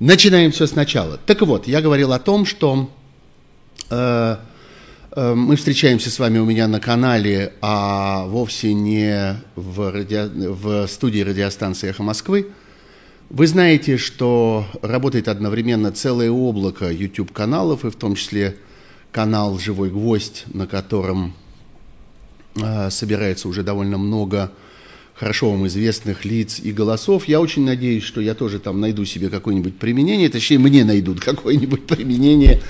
Начинаем все сначала. Так вот, я говорил о том, что э, э, мы встречаемся с вами у меня на канале, а вовсе не в, радио, в студии радиостанции «Эхо Москвы». Вы знаете, что работает одновременно целое облако YouTube-каналов, и в том числе канал «Живой гвоздь», на котором э, собирается уже довольно много хорошо вам известных лиц и голосов. Я очень надеюсь, что я тоже там найду себе какое-нибудь применение, точнее, мне найдут какое-нибудь применение.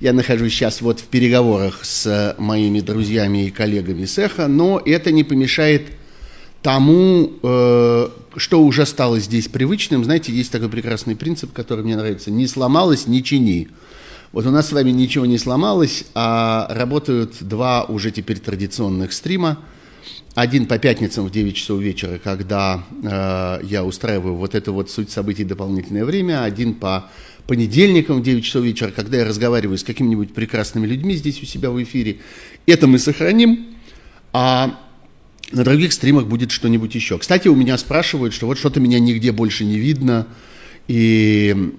Я нахожусь сейчас вот в переговорах с моими друзьями и коллегами с «Эхо», но это не помешает тому, э, что уже стало здесь привычным. Знаете, есть такой прекрасный принцип, который мне нравится. Не сломалось, не чини. Вот у нас с вами ничего не сломалось, а работают два уже теперь традиционных стрима – один по пятницам в 9 часов вечера, когда э, я устраиваю вот это вот суть событий дополнительное время, один по понедельникам в 9 часов вечера, когда я разговариваю с какими-нибудь прекрасными людьми здесь у себя в эфире. Это мы сохраним, а на других стримах будет что-нибудь еще. Кстати, у меня спрашивают, что вот что-то меня нигде больше не видно, и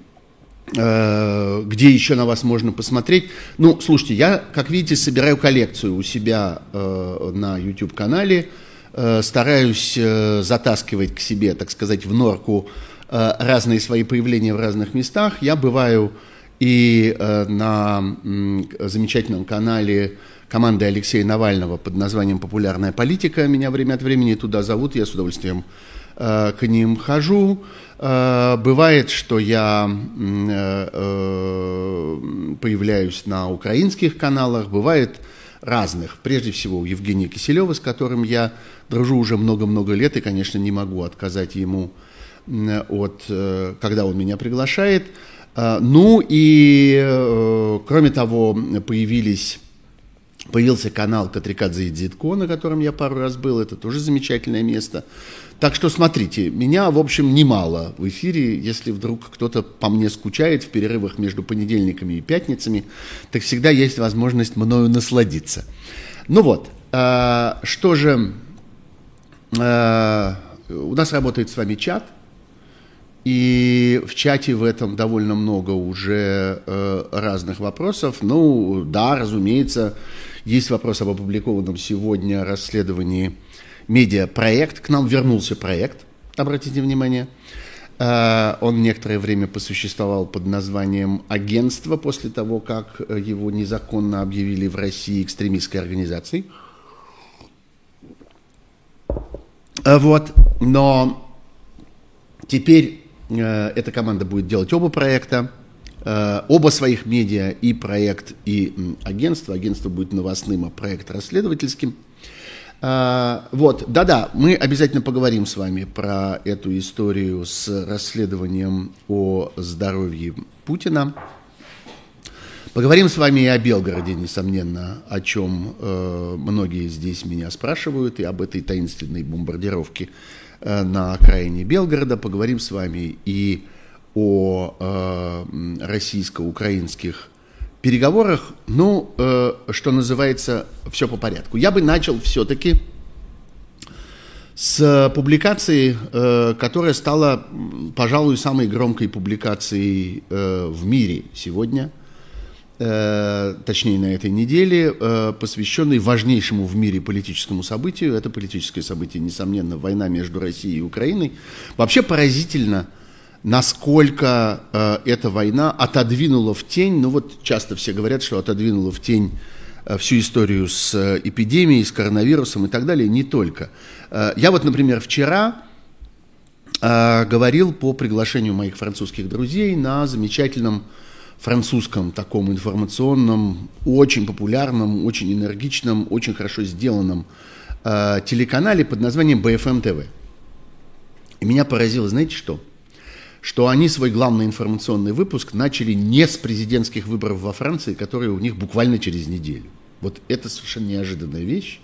где еще на вас можно посмотреть. Ну, слушайте, я, как видите, собираю коллекцию у себя э, на YouTube-канале, э, стараюсь э, затаскивать к себе, так сказать, в норку э, разные свои появления в разных местах. Я бываю и э, на э, замечательном канале команды Алексея Навального под названием «Популярная политика». Меня время от времени туда зовут, я с удовольствием э, к ним хожу. Э, бывает, что я э, э, появляюсь на украинских каналах, бывает разных. Прежде всего у Евгения Киселева, с которым я дружу уже много-много лет и, конечно, не могу отказать ему от, когда он меня приглашает. Ну и, кроме того, появились Появился канал Катрикадзе и Дзитко, на котором я пару раз был. Это тоже замечательное место. Так что смотрите, меня, в общем, немало в эфире. Если вдруг кто-то по мне скучает в перерывах между понедельниками и пятницами, так всегда есть возможность мною насладиться. Ну вот, э, что же, э, у нас работает с вами чат, и в чате в этом довольно много уже э, разных вопросов. Ну, да, разумеется, есть вопрос об опубликованном сегодня расследовании медиапроект. К нам вернулся проект, обратите внимание. Э, он некоторое время посуществовал под названием «Агентство» после того, как его незаконно объявили в России экстремистской организацией. Э, вот, но теперь э, эта команда будет делать оба проекта, оба своих медиа, и проект, и агентство. Агентство будет новостным, а проект расследовательским – а, вот, да-да, мы обязательно поговорим с вами про эту историю с расследованием о здоровье Путина. Поговорим с вами и о Белгороде, несомненно, о чем э, многие здесь меня спрашивают, и об этой таинственной бомбардировке э, на окраине Белгорода. Поговорим с вами и о э, российско-украинских переговорах, ну, э, что называется, все по порядку. Я бы начал все-таки с публикации, э, которая стала, пожалуй, самой громкой публикацией э, в мире сегодня, э, точнее на этой неделе, э, посвященной важнейшему в мире политическому событию. Это политическое событие, несомненно, война между Россией и Украиной. Вообще поразительно, насколько э, эта война отодвинула в тень, ну вот часто все говорят, что отодвинула в тень э, всю историю с э, эпидемией, с коронавирусом и так далее, не только. Э, я вот, например, вчера э, говорил по приглашению моих французских друзей на замечательном французском таком информационном, очень популярном, очень энергичном, очень хорошо сделанном э, телеканале под названием BFM TV. И меня поразило, знаете что? – что они свой главный информационный выпуск начали не с президентских выборов во Франции, которые у них буквально через неделю. Вот это совершенно неожиданная вещь.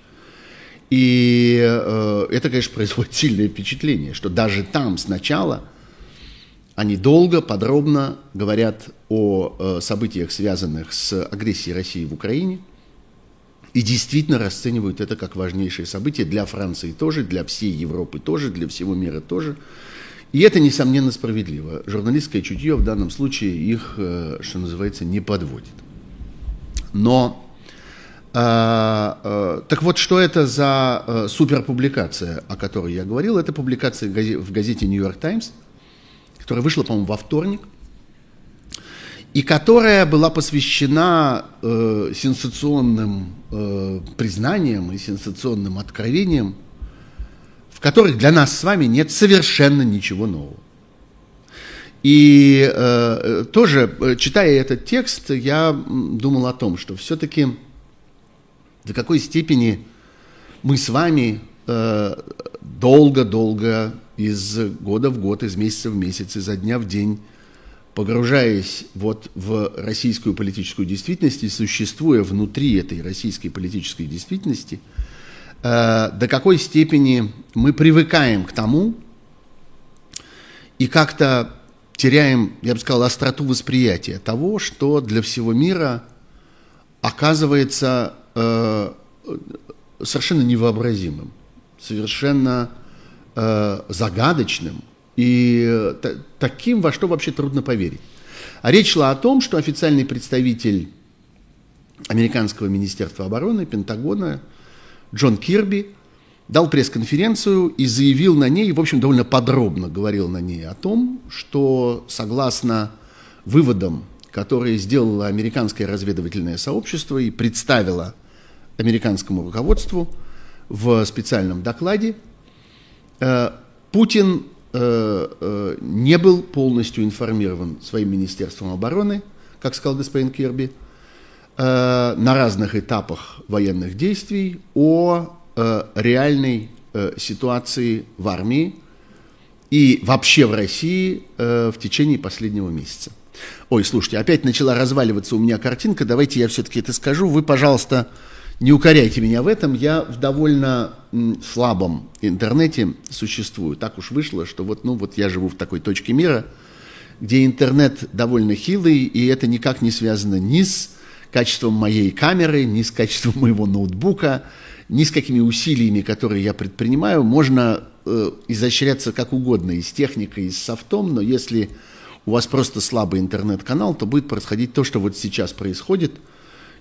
И э, это, конечно, производит сильное впечатление, что даже там сначала они долго, подробно говорят о э, событиях, связанных с агрессией России в Украине, и действительно расценивают это как важнейшее событие для Франции тоже, для всей Европы тоже, для всего мира тоже. И это, несомненно, справедливо. Журналистское чутье в данном случае их, э, что называется, не подводит. Но а, а, так вот, что это за а, суперпубликация, о которой я говорил? Это публикация в газете New York Times, которая вышла, по-моему, во вторник, и которая была посвящена э, сенсационным э, признаниям и сенсационным откровениям, которых для нас с вами нет совершенно ничего нового. И э, тоже, читая этот текст, я думал о том, что все-таки до какой степени мы с вами долго-долго из года в год, из месяца в месяц, изо дня в день погружаясь вот в российскую политическую действительность и существуя внутри этой российской политической действительности, э, до какой степени мы привыкаем к тому и как-то теряем, я бы сказал, остроту восприятия того, что для всего мира оказывается э, совершенно невообразимым, совершенно э, загадочным, и э, таким, во что вообще трудно поверить. А речь шла о том, что официальный представитель американского министерства обороны, Пентагона, Джон Кирби, дал пресс-конференцию и заявил на ней, в общем, довольно подробно говорил на ней о том, что согласно выводам, которые сделало американское разведывательное сообщество и представило американскому руководству в специальном докладе, э, Путин Э, э, не был полностью информирован своим Министерством обороны, как сказал господин Кирби, э, на разных этапах военных действий о реальной ситуации в армии и вообще в России в течение последнего месяца. Ой, слушайте, опять начала разваливаться у меня картинка, давайте я все-таки это скажу. Вы, пожалуйста, не укоряйте меня в этом, я в довольно слабом интернете существую. Так уж вышло, что вот, ну, вот я живу в такой точке мира, где интернет довольно хилый, и это никак не связано ни с качеством моей камеры, ни с качеством моего ноутбука, ни с какими усилиями, которые я предпринимаю. Можно э, изощряться как угодно и с техникой, и с софтом, но если у вас просто слабый интернет-канал, то будет происходить то, что вот сейчас происходит –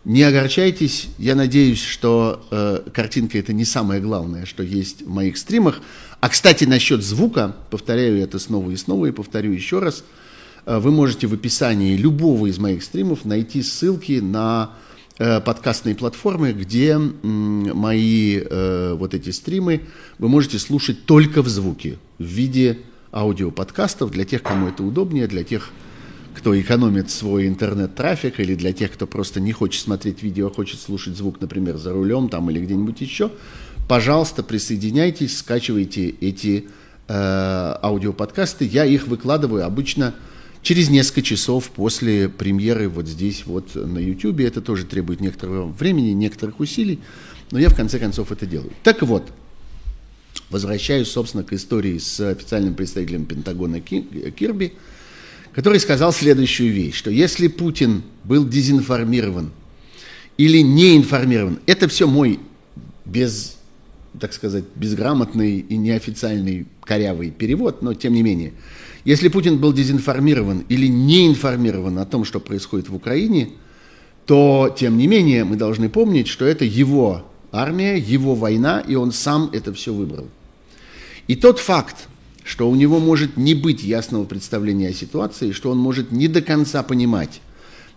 не огорчайтесь, я надеюсь, что э, картинка это не самое главное, что есть в моих стримах. А, кстати, насчет звука, повторяю это снова и снова и повторю еще раз, вы можете в описании любого из моих стримов найти ссылки на э, подкастные платформы, где э, мои э, вот эти стримы вы можете слушать только в звуке, в виде аудиоподкастов, для тех, кому это удобнее, для тех, кто экономит свой интернет-трафик, или для тех, кто просто не хочет смотреть видео, а хочет слушать звук, например, за рулем там или где-нибудь еще, пожалуйста, присоединяйтесь, скачивайте эти э, аудиоподкасты. Я их выкладываю обычно через несколько часов после премьеры вот здесь, вот на YouTube. Это тоже требует некоторого времени, некоторых усилий, но я в конце концов это делаю. Так вот, возвращаюсь, собственно, к истории с официальным представителем Пентагона Кирби – который сказал следующую вещь, что если Путин был дезинформирован или не информирован, это все мой без, так сказать, безграмотный и неофициальный корявый перевод, но тем не менее, если Путин был дезинформирован или не информирован о том, что происходит в Украине, то, тем не менее, мы должны помнить, что это его армия, его война, и он сам это все выбрал. И тот факт, что у него может не быть ясного представления о ситуации, что он может не до конца понимать,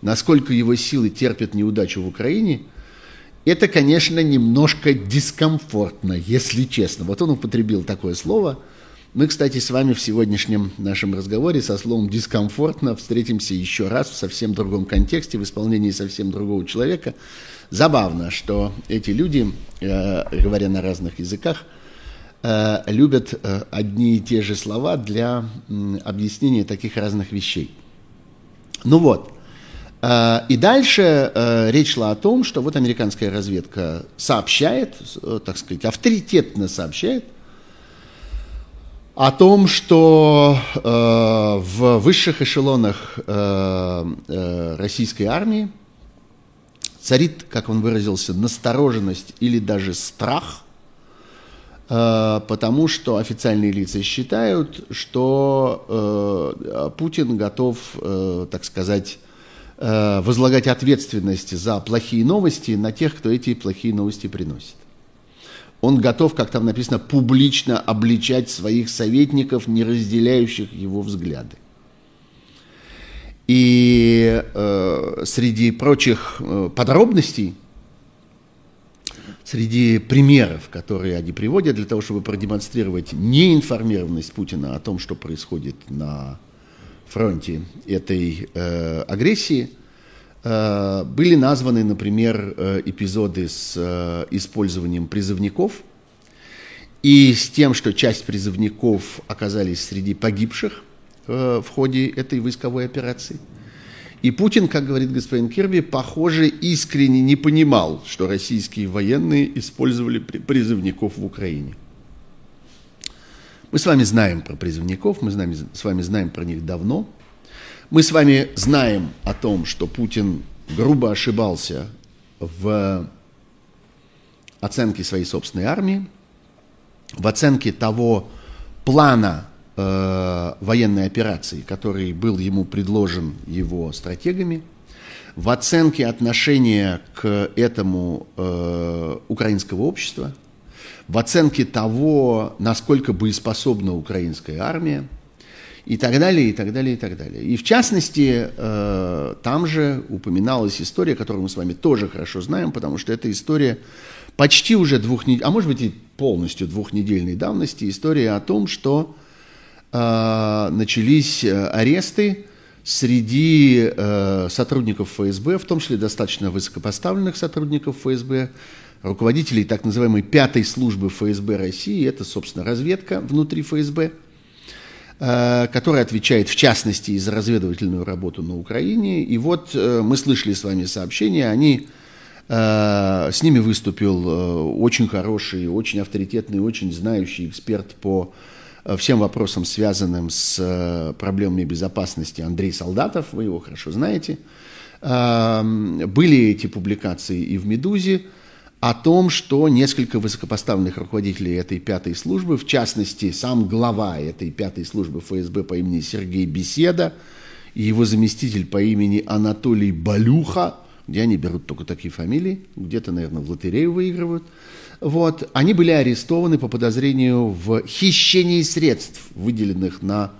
насколько его силы терпят неудачу в Украине, это, конечно, немножко дискомфортно, если честно. Вот он употребил такое слово. Мы, кстати, с вами в сегодняшнем нашем разговоре со словом «дискомфортно» встретимся еще раз в совсем другом контексте, в исполнении совсем другого человека. Забавно, что эти люди, э, говоря на разных языках, Э, любят э, одни и те же слова для объяснения таких разных вещей. Ну вот. И дальше речь шла о том, что вот американская разведка сообщает, так сказать, авторитетно сообщает о том, что в высших эшелонах российской армии царит, как он выразился, настороженность или даже страх э, потому что официальные лица считают, что э, Путин готов, э, так сказать, э, возлагать ответственность за плохие новости на тех, кто эти плохие новости приносит. Он готов, как там написано, публично обличать своих советников, не разделяющих его взгляды. И э, среди прочих э, подробностей, среди примеров, которые они приводят для того, чтобы продемонстрировать неинформированность Путина о том, что происходит на фронте этой э, агрессии, были названы, например, э, эпизоды с э, использованием призывников и с тем, что часть призывников оказались среди погибших – Э, в ходе этой войсковой операции. И Путин, как говорит господин Кирби, похоже, искренне не понимал, что российские военные использовали призывников в Украине. Мы с вами знаем про призывников, мы с вами знаем про них давно. Мы с вами знаем о том, что Путин грубо ошибался в оценке своей собственной армии, в оценке того плана э, военной операции, который был ему предложен его стратегами, в оценке отношения к этому э, украинского общества, в оценке того, насколько боеспособна украинская армия, и так далее, и так далее, и так далее. И в частности, э, там же упоминалась история, которую мы с вами тоже хорошо знаем, потому что это история почти уже двух а может быть и полностью двухнедельной давности, история о том, что а, начались э, аресты среди э, сотрудников ФСБ, в том числе достаточно высокопоставленных сотрудников ФСБ, руководителей так называемой пятой службы ФСБ России, это, собственно, разведка внутри ФСБ, э, которая отвечает, в частности, и за разведывательную работу на Украине. И вот мы слышали с вами сообщения, они, с ними выступил очень хороший, очень авторитетный, очень знающий эксперт по Э, всем вопросам, связанным с э, проблемами безопасности Андрей Солдатов, вы его хорошо знаете. Были эти публикации и в «Медузе», о том, что несколько высокопоставленных руководителей этой пятой службы, в частности, сам глава этой пятой службы ФСБ по имени Сергей Беседа и его заместитель по имени Анатолий Балюха, где они берут только такие фамилии, где-то, наверное, в лотерею выигрывают – вот, они были арестованы по подозрению в хищении средств, выделенных на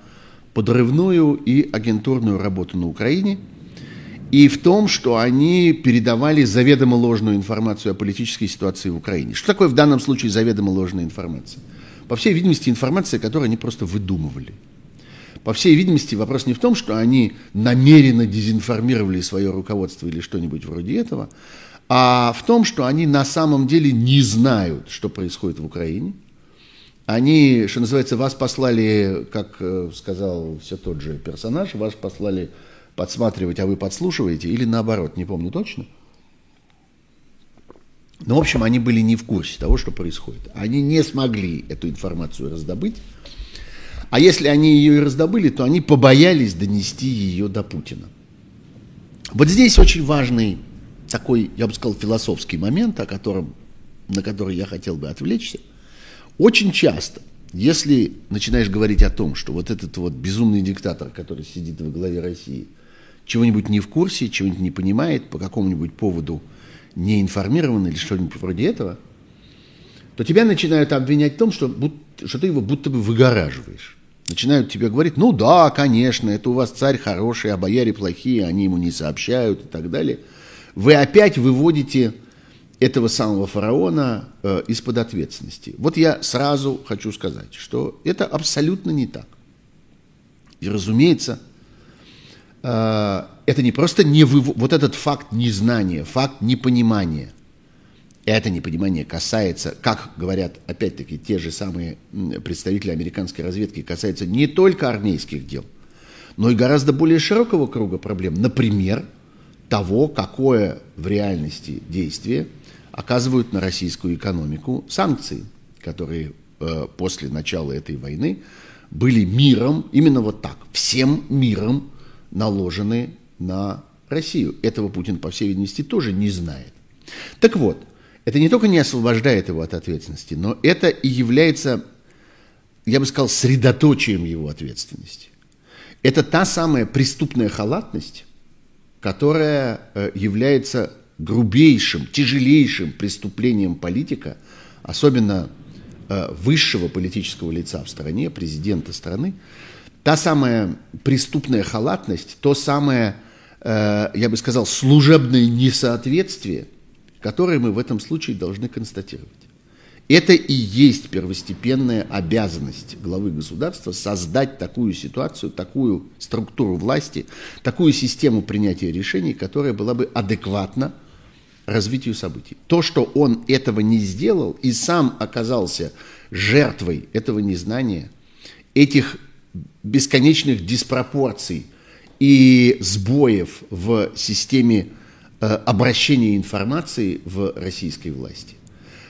подрывную и агентурную работу на Украине, и в том, что они передавали заведомо ложную информацию о политической ситуации в Украине. Что такое в данном случае заведомо ложная информация? По всей видимости, информация, которую они просто выдумывали. По всей видимости, вопрос не в том, что они намеренно дезинформировали свое руководство или что-нибудь вроде этого, а в том, что они на самом деле не знают, что происходит в Украине. Они, что называется, вас послали, как э, сказал все тот же персонаж, вас послали подсматривать, а вы подслушиваете, или наоборот, не помню точно. Но, в общем, они были не в курсе того, что происходит. Они не смогли эту информацию раздобыть. А если они ее и раздобыли, то они побоялись донести ее до Путина. Вот здесь очень важный такой, я бы сказал, философский момент, о котором, на который я хотел бы отвлечься. Очень часто, если начинаешь говорить о том, что вот этот вот безумный диктатор, который сидит во главе России, чего-нибудь не в курсе, чего-нибудь не понимает, по какому-нибудь поводу не информирован или что-нибудь вроде этого, то тебя начинают обвинять в том, что, что ты его будто бы выгораживаешь. Начинают тебе говорить, ну да, конечно, это у вас царь хороший, а бояре плохие, они ему не сообщают и так далее – вы опять выводите этого самого фараона э, из-под ответственности. Вот я сразу хочу сказать, что это абсолютно не так. И, разумеется, э, это не просто не выв... вот этот факт незнания, факт непонимания. Это непонимание касается, как говорят опять-таки те же самые представители американской разведки, касается не только армейских дел, но и гораздо более широкого круга проблем. Например, того, какое в реальности действие оказывают на российскую экономику санкции, которые э, после начала этой войны были миром, именно вот так, всем миром наложены на Россию. Этого Путин, по всей видимости, тоже не знает. Так вот, это не только не освобождает его от ответственности, но это и является, я бы сказал, средоточием его ответственности. Это та самая преступная халатность, которая э, является грубейшим, тяжелейшим преступлением политика, особенно э, высшего политического лица в стране, президента страны, та самая преступная халатность, то самое, э, я бы сказал, служебное несоответствие, которое мы в этом случае должны констатировать. Это и есть первостепенная обязанность главы государства создать такую ситуацию, такую структуру власти, такую систему принятия решений, которая была бы адекватна развитию событий. То, что он этого не сделал и сам оказался жертвой этого незнания, этих бесконечных диспропорций и сбоев в системе э, обращения информации в российской власти,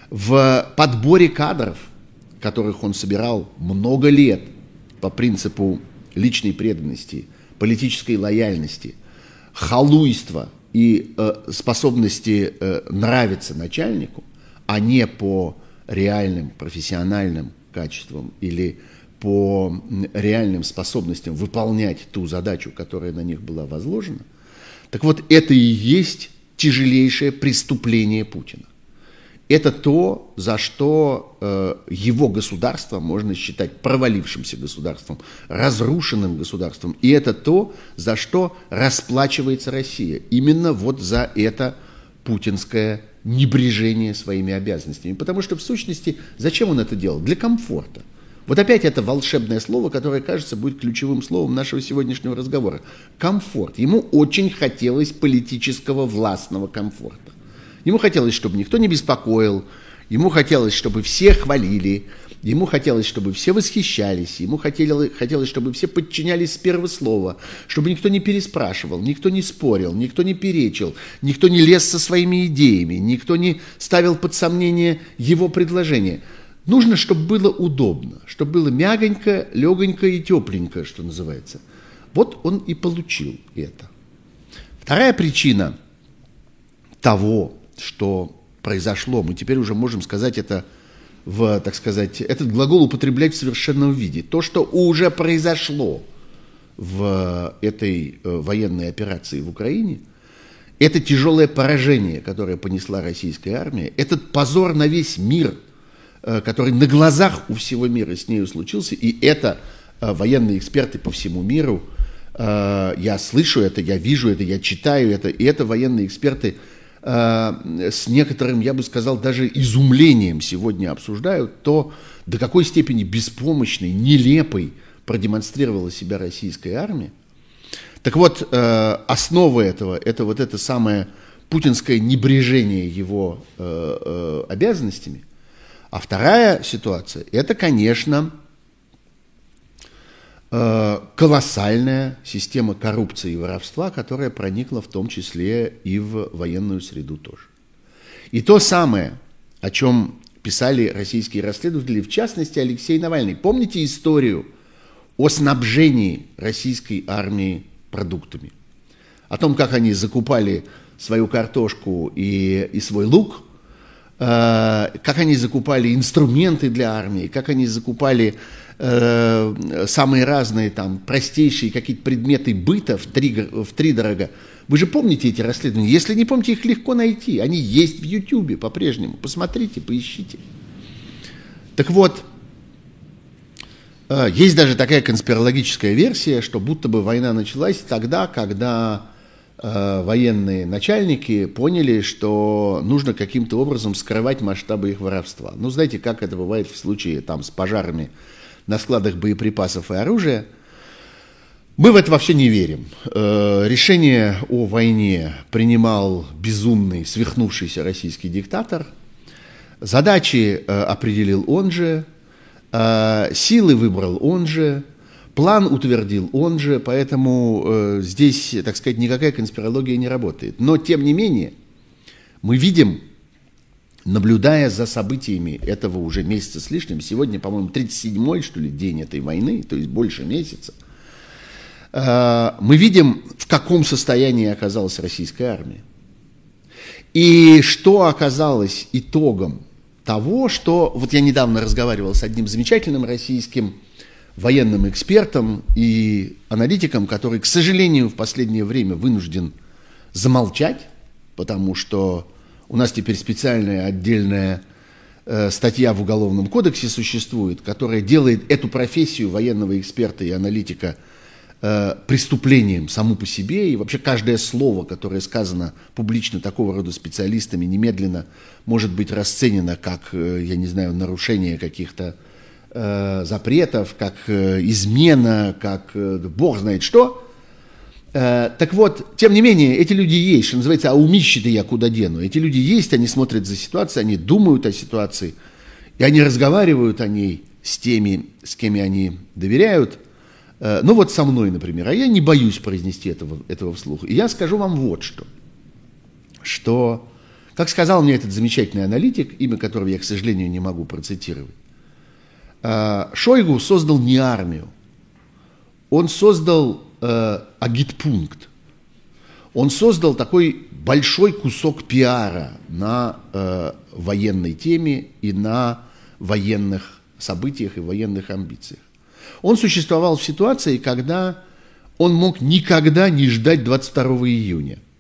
в подборе кадров, которых он собирал много лет по принципу личной преданности, политической лояльности, халуйства и э, способности э, нравиться начальнику, а не по реальным профессиональным качествам или по реальным способностям выполнять ту задачу, которая на них была возложена, так вот это и есть тяжелейшее преступление Путина. Это то, за что э, его государство можно считать провалившимся государством, разрушенным государством. И это то, за что расплачивается Россия. Именно вот за это путинское небрежение своими обязанностями. Потому что в сущности, зачем он это делал? Для комфорта. Вот опять это волшебное слово, которое, кажется, будет ключевым словом нашего сегодняшнего разговора. Комфорт. Ему очень хотелось политического властного комфорта. Ему хотелось, чтобы никто не беспокоил, ему хотелось, чтобы все хвалили, ему хотелось, чтобы все восхищались, ему хотелось, хотелось, чтобы все подчинялись с первого слова, чтобы никто не переспрашивал, никто не спорил, никто не перечил, никто не лез со своими идеями, никто не ставил под сомнение его предложения – Нужно, чтобы было удобно, чтобы было мягонько, легонько и тепленько, что называется. Вот он и получил это. Вторая причина того, что произошло, мы теперь уже можем сказать это в, так сказать, этот глагол употреблять в совершенном виде. То, что уже произошло в этой э, военной операции в Украине, это тяжелое поражение, которое понесла российская армия, этот позор на весь мир – который на глазах у всего мира с нею случился, и это э, военные эксперты по всему миру, э, я слышу это, я вижу это, я читаю это, и это военные эксперты с некоторым, я бы сказал, даже изумлением сегодня обсуждают то, до какой степени беспомощной, нелепой продемонстрировала себя российская армия. Так вот, основа этого – это вот это самое путинское небрежение его обязанностями – а вторая ситуация – это, конечно, э, колоссальная система коррупции и воровства, которая проникла в том числе и в военную среду тоже. И то самое, о чем писали российские расследователи, в частности Алексей Навальный. Помните историю о снабжении российской армии продуктами? О том, как они закупали свою картошку и, и свой лук – как они закупали инструменты для армии, как они закупали э, самые разные там простейшие какие-то предметы быта в три, в три дорого. Вы же помните эти расследования? Если не помните, их легко найти. Они есть в Ютьюбе по-прежнему. Посмотрите, поищите. Так вот, э, есть даже такая конспирологическая версия, что будто бы война началась тогда, когда Э, военные начальники поняли, что нужно каким-то образом скрывать масштабы их воровства. Ну, знаете, как это бывает в случае там, с пожарами на складах боеприпасов и оружия. Мы в это вообще не верим. Э, решение о войне принимал безумный, свихнувшийся российский диктатор. Задачи э, определил он же, силы выбрал он же, План утвердил он же, поэтому э, здесь, так сказать, никакая конспирология не работает. Но, тем не менее, мы видим, наблюдая за событиями этого уже месяца с лишним, сегодня, по-моему, 37-й, что ли, день этой войны, то есть больше месяца, э, мы видим, в каком состоянии оказалась российская армия. И что оказалось итогом того, что... Вот я недавно разговаривал с одним замечательным российским военным экспертом и аналитиком, который, к сожалению, в последнее время вынужден замолчать, потому что у нас теперь специальная отдельная э, статья в Уголовном кодексе существует, которая делает эту профессию военного эксперта и аналитика э, преступлением саму по себе, и вообще каждое слово, которое сказано публично такого рода специалистами, немедленно может быть расценено как, э, я не знаю, нарушение каких-то э, запретов, как э, измена, как э, бог знает что. Э, так вот, тем не менее, эти люди есть, что называется, а умищи-то я куда дену. Эти люди есть, они смотрят за ситуацией, они думают о ситуации, и они разговаривают о ней с теми, с кем они доверяют. Э, ну вот со мной, например, а я не боюсь произнести этого, этого вслух. И я скажу вам вот что, что, как сказал мне этот замечательный аналитик, имя которого я, к сожалению, не могу процитировать, Э, Шойгу создал не армию, он создал э, агитпункт, он создал такой большой кусок пиара на э, военной теме и на военных событиях и военных амбициях. Он существовал в ситуации, когда он мог никогда не ждать 22 июня –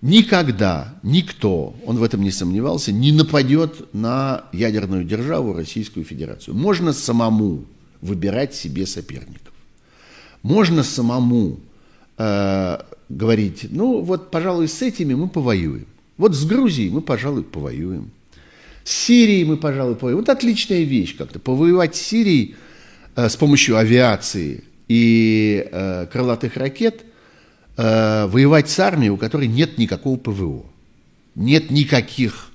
Никогда никто, он в этом не сомневался, не нападет на ядерную державу Российскую Федерацию. Можно самому выбирать себе соперников. Можно самому э, говорить, ну вот, пожалуй, с этими мы повоюем. Вот с Грузией мы, пожалуй, повоюем. С Сирией мы, пожалуй, повоюем. Вот отличная вещь как-то. Повоевать с Сирией э, с помощью авиации и э, крылатых ракет – э, воевать с армией, у которой нет никакого ПВО, нет никаких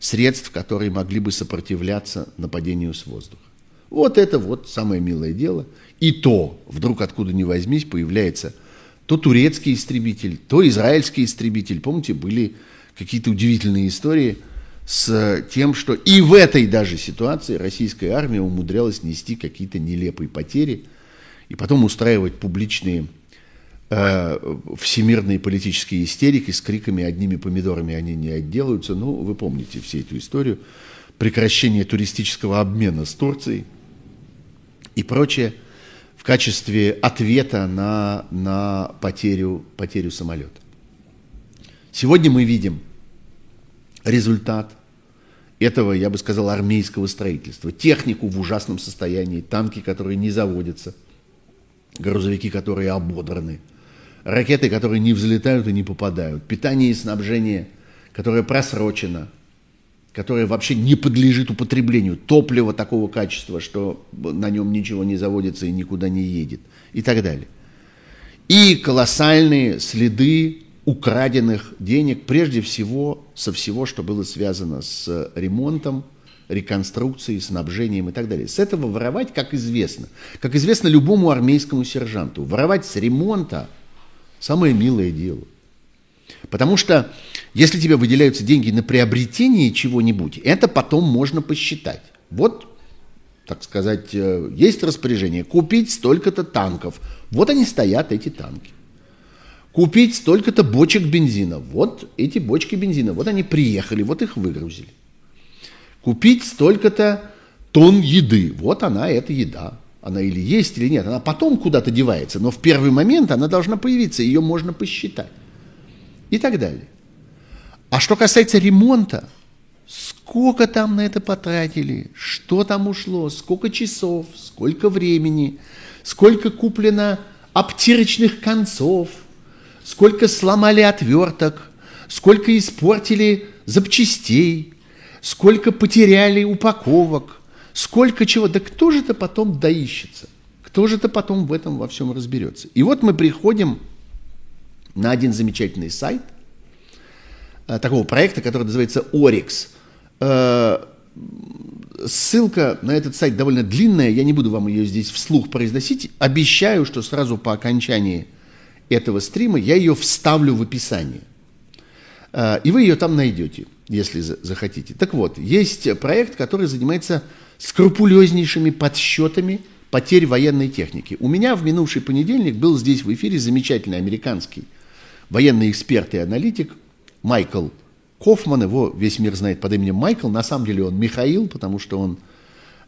средств, которые могли бы сопротивляться нападению с воздуха. Вот это вот самое милое дело. И то, вдруг откуда ни возьмись, появляется то турецкий истребитель, то израильский истребитель. Помните, были какие-то удивительные истории с тем, что и в этой даже ситуации российская армия умудрялась нести какие-то нелепые потери и потом устраивать публичные Э, всемирные политические истерики с криками «одними помидорами они не отделаются». Ну, вы помните всю эту историю. Прекращение туристического обмена с Турцией и прочее в качестве ответа на, на потерю, потерю самолета. Сегодня мы видим результат этого, я бы сказал, армейского строительства. Технику в ужасном состоянии, танки, которые не заводятся, грузовики, которые ободраны – ракеты, которые не взлетают и не попадают, питание и снабжение, которое просрочено, которое вообще не подлежит употреблению, топливо такого качества, что на нем ничего не заводится и никуда не едет, и так далее. И колоссальные следы украденных денег, прежде всего со всего, что было связано с ремонтом, реконструкцией, снабжением и так далее. С этого воровать, как известно, как известно любому армейскому сержанту, воровать с ремонта – Самое милое дело. Потому что если тебе выделяются деньги на приобретение чего-нибудь, это потом можно посчитать. Вот, так сказать, э, есть распоряжение купить столько-то танков. Вот они стоят, эти танки. Купить столько-то бочек бензина. Вот эти бочки бензина. Вот они приехали, вот их выгрузили. Купить столько-то тонн еды. Вот она, эта еда она или есть, или нет, она потом куда-то девается, но в первый момент она должна появиться, ее можно посчитать. И так далее. А что касается ремонта, сколько там на это потратили, что там ушло, сколько часов, сколько времени, сколько куплено обтирочных концов, сколько сломали отверток, сколько испортили запчастей, сколько потеряли упаковок – Сколько чего, да кто же это потом доищется? Кто же это потом в этом во всем разберется? И вот мы приходим на один замечательный сайт э, такого проекта, который называется Orix. Э, ссылка на этот сайт довольно длинная, я не буду вам ее здесь вслух произносить. Обещаю, что сразу по окончании этого стрима я ее вставлю в описание. Э, и вы ее там найдете, если захотите. Так вот, есть проект, который занимается скрупулезнейшими подсчетами потерь военной техники. У меня в минувший понедельник был здесь в эфире замечательный американский военный эксперт и аналитик Майкл Кофман, его весь мир знает под именем Майкл, на самом деле он Михаил, потому что он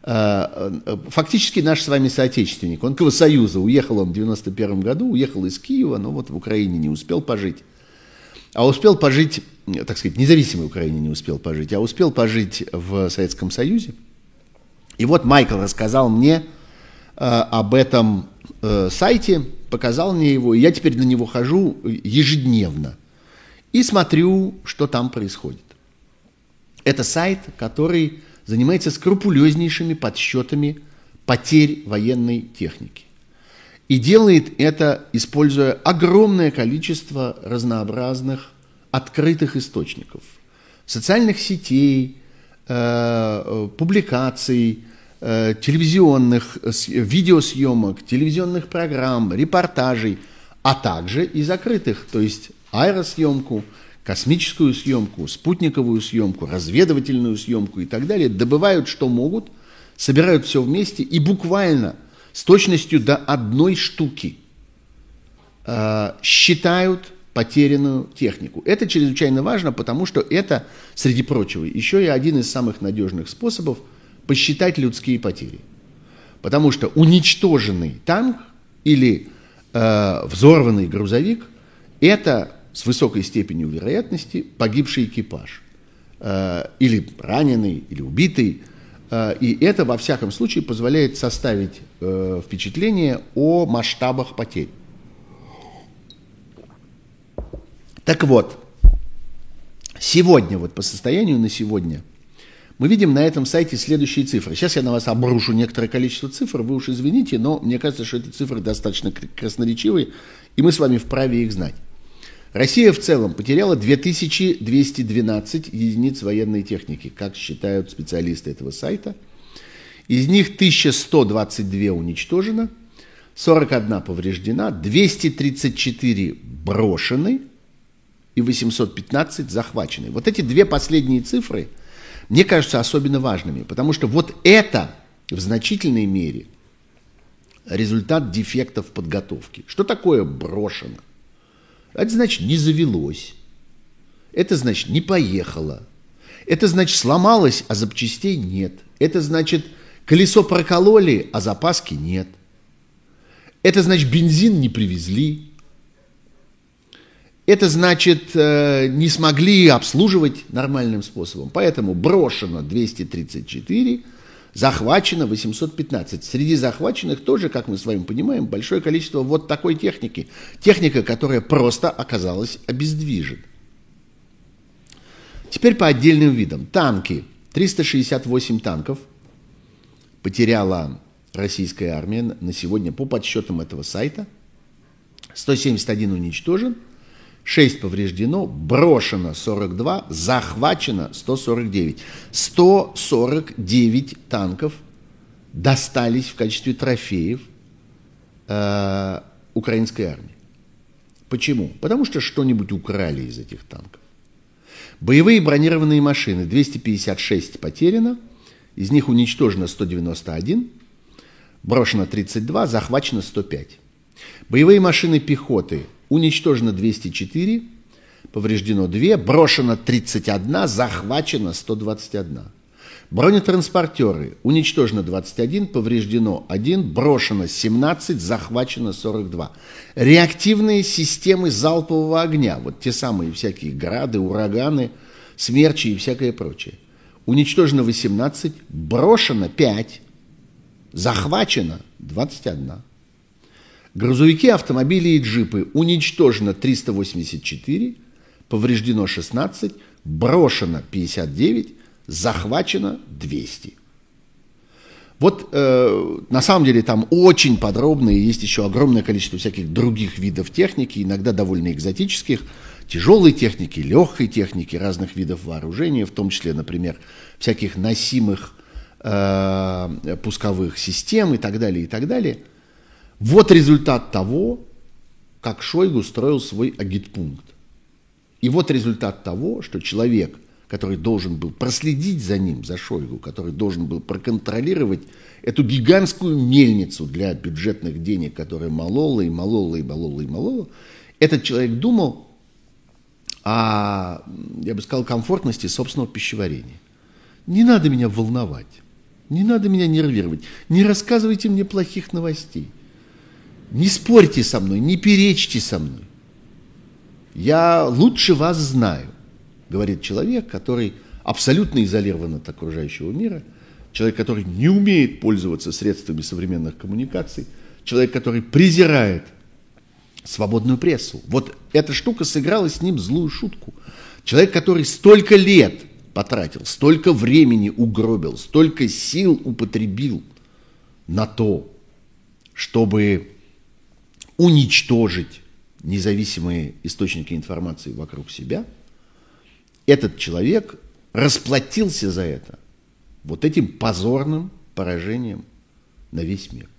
э, э, фактически наш с вами соотечественник. Он к Союза, уехал он в 91 году, уехал из Киева, но вот в Украине не успел пожить. А успел пожить, так сказать, независимой Украине не успел пожить, а успел пожить в Советском Союзе. И вот Майкл рассказал мне э, об этом э, сайте, показал мне его, и я теперь на него хожу ежедневно и смотрю, что там происходит. Это сайт, который занимается скрупулезнейшими подсчетами потерь военной техники. И делает это, используя огромное количество разнообразных открытых источников. Социальных сетей, публикаций, э, телевизионных, э, видеосъемок, телевизионных программ, репортажей, а также и закрытых, то есть аэросъемку, космическую съемку, спутниковую съемку, разведывательную съемку и так далее, добывают что могут, собирают все вместе и буквально – с точностью до одной штуки э, считают потерянную технику. Это чрезвычайно важно, потому что это, среди прочего, еще и один из самых надежных способов посчитать людские потери. Потому что уничтоженный танк или э, взорванный грузовик – это с высокой степенью вероятности погибший экипаж. Э, или раненый, или убитый – Э, и это, во всяком случае, позволяет составить э, впечатление о масштабах потерь. Так вот, сегодня, вот по состоянию на сегодня, мы видим на этом сайте следующие цифры. Сейчас я на вас обрушу некоторое количество цифр, вы уж извините, но мне кажется, что эти цифры достаточно красноречивые, и мы с вами вправе их знать. Россия в целом потеряла 2212 единиц военной техники, как считают специалисты этого сайта. Из них 1122 уничтожено, 41 повреждена, 234 брошены и 815 захвачены. Вот эти две последние цифры мне кажутся особенно важными, потому что вот это в значительной мере результат дефектов подготовки. Что такое брошено? Это значит не завелось. Это значит не поехало. Это значит сломалось, а запчастей нет. Это значит колесо прокололи, а запаски нет. Это значит бензин не привезли. Это значит э, не смогли обслуживать нормальным способом. Поэтому брошено 234 захвачено 815. Среди захваченных тоже, как мы с вами понимаем, большое количество вот такой техники. Техника, которая просто оказалась обездвижена. Теперь по отдельным видам. Танки. 368 танков потеряла российская армия на сегодня по подсчетам этого сайта. 171 уничтожен – 6 повреждено, брошено 42, захвачено 149. 149 танков достались в качестве трофеев э, украинской армии. Почему? Потому что что-нибудь украли из этих танков. Боевые бронированные машины 256 потеряно, из них уничтожено 191, брошено 32, захвачено 105. Боевые машины пехоты уничтожено 204, повреждено 2, брошено 31, захвачено 121. Бронетранспортеры уничтожено 21, повреждено 1, брошено 17, захвачено 42. Реактивные системы залпового огня, вот те самые всякие грады, ураганы, смерчи и всякое прочее. Уничтожено 18, брошено 5, захвачено 21. Грузовики, автомобили и джипы уничтожено 384, повреждено 16, брошено 59, захвачено 200. Вот э, на самом деле там очень подробно, и есть еще огромное количество всяких других видов техники, иногда довольно экзотических, тяжелой техники, легкой техники, разных видов вооружения, в том числе, например, всяких носимых э, пусковых систем и так далее, и так далее – вот результат того, как Шойгу строил свой агитпункт. И вот результат того, что человек, который должен был проследить за ним, за Шойгу, который должен был проконтролировать эту гигантскую мельницу для бюджетных денег, которая молола и молола и молола и молола, этот человек думал о, я бы сказал, комфортности собственного пищеварения. Не надо меня волновать, не надо меня нервировать, не рассказывайте мне плохих новостей, не спорьте со мной, не перечьте со мной. Я лучше вас знаю, говорит человек, который абсолютно изолирован от окружающего мира, человек, который не умеет пользоваться средствами современных коммуникаций, человек, который презирает свободную прессу. Вот эта штука сыграла с ним злую шутку. Человек, который столько лет потратил, столько времени угробил, столько сил употребил на то, чтобы уничтожить независимые источники информации вокруг себя, этот человек расплатился за это вот этим позорным поражением на весь мир.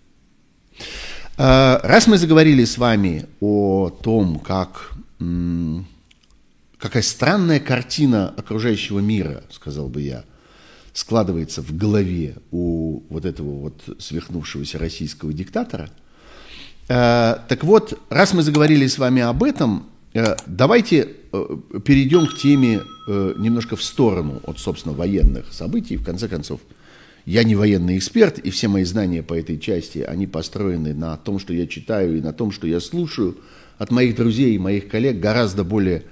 А, раз мы заговорили с вами о том, как какая странная картина окружающего мира, сказал бы я, складывается в голове у вот этого вот свихнувшегося российского диктатора. А, так вот, раз мы заговорили с вами об этом, а, давайте э, перейдем к теме э, немножко в сторону от, собственно, военных событий. В конце концов, я не военный эксперт, и все мои знания по этой части, они построены на том, что я читаю и на том, что я слушаю от моих друзей и моих коллег гораздо более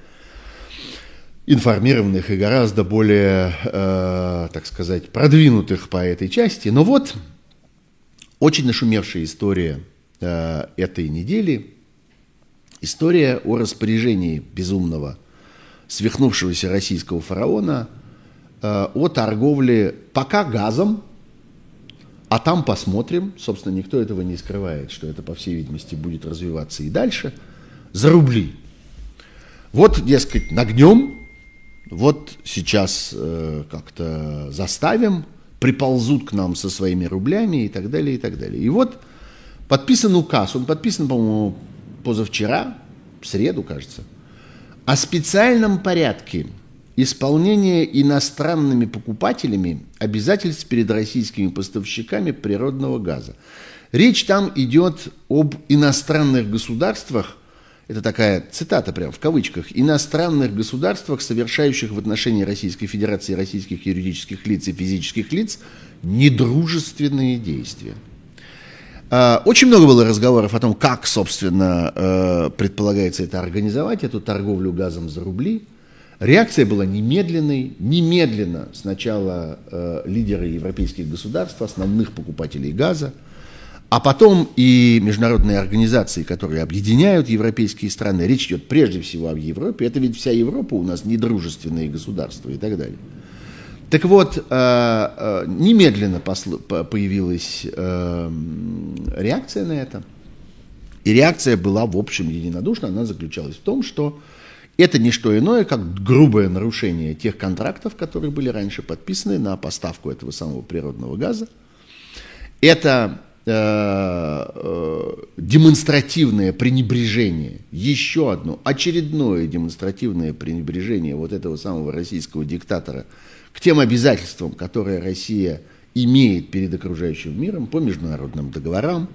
информированных и гораздо более, э, так сказать, продвинутых по этой части. Но вот очень нашумевшая история э, этой недели, история о распоряжении безумного, свихнувшегося российского фараона – Э, о торговле пока газом, а там посмотрим, собственно, никто этого не скрывает, что это, по всей видимости, будет развиваться и дальше, за рубли. Вот, дескать, нагнем, вот сейчас э, как-то заставим, приползут к нам со своими рублями и так далее, и так далее. И вот подписан указ, он подписан, по-моему, позавчера, в среду, кажется, о специальном порядке – Исполнение иностранными покупателями обязательств перед российскими поставщиками природного газа. Речь там идет об иностранных государствах, это такая цитата прям в кавычках, иностранных государствах, совершающих в отношении Российской Федерации российских юридических лиц и физических лиц недружественные действия. А, очень много было разговоров о том, как, собственно, э, предполагается это организовать, эту торговлю газом за рубли – Реакция была немедленной. Немедленно сначала э, лидеры европейских государств, основных покупателей газа, а потом и международные организации, которые объединяют европейские страны. Речь идет прежде всего об Европе. Это ведь вся Европа у нас недружественные государства и так далее. Так вот, э, э, немедленно появилась э, реакция на это. И реакция была, в общем, единодушна. Она заключалась в том, что это не что иное, как грубое нарушение тех контрактов, которые были раньше подписаны на поставку этого самого природного газа. Это э, э, демонстративное пренебрежение, еще одно очередное демонстративное пренебрежение вот этого самого российского диктатора к тем обязательствам, которые Россия имеет перед окружающим миром по международным договорам,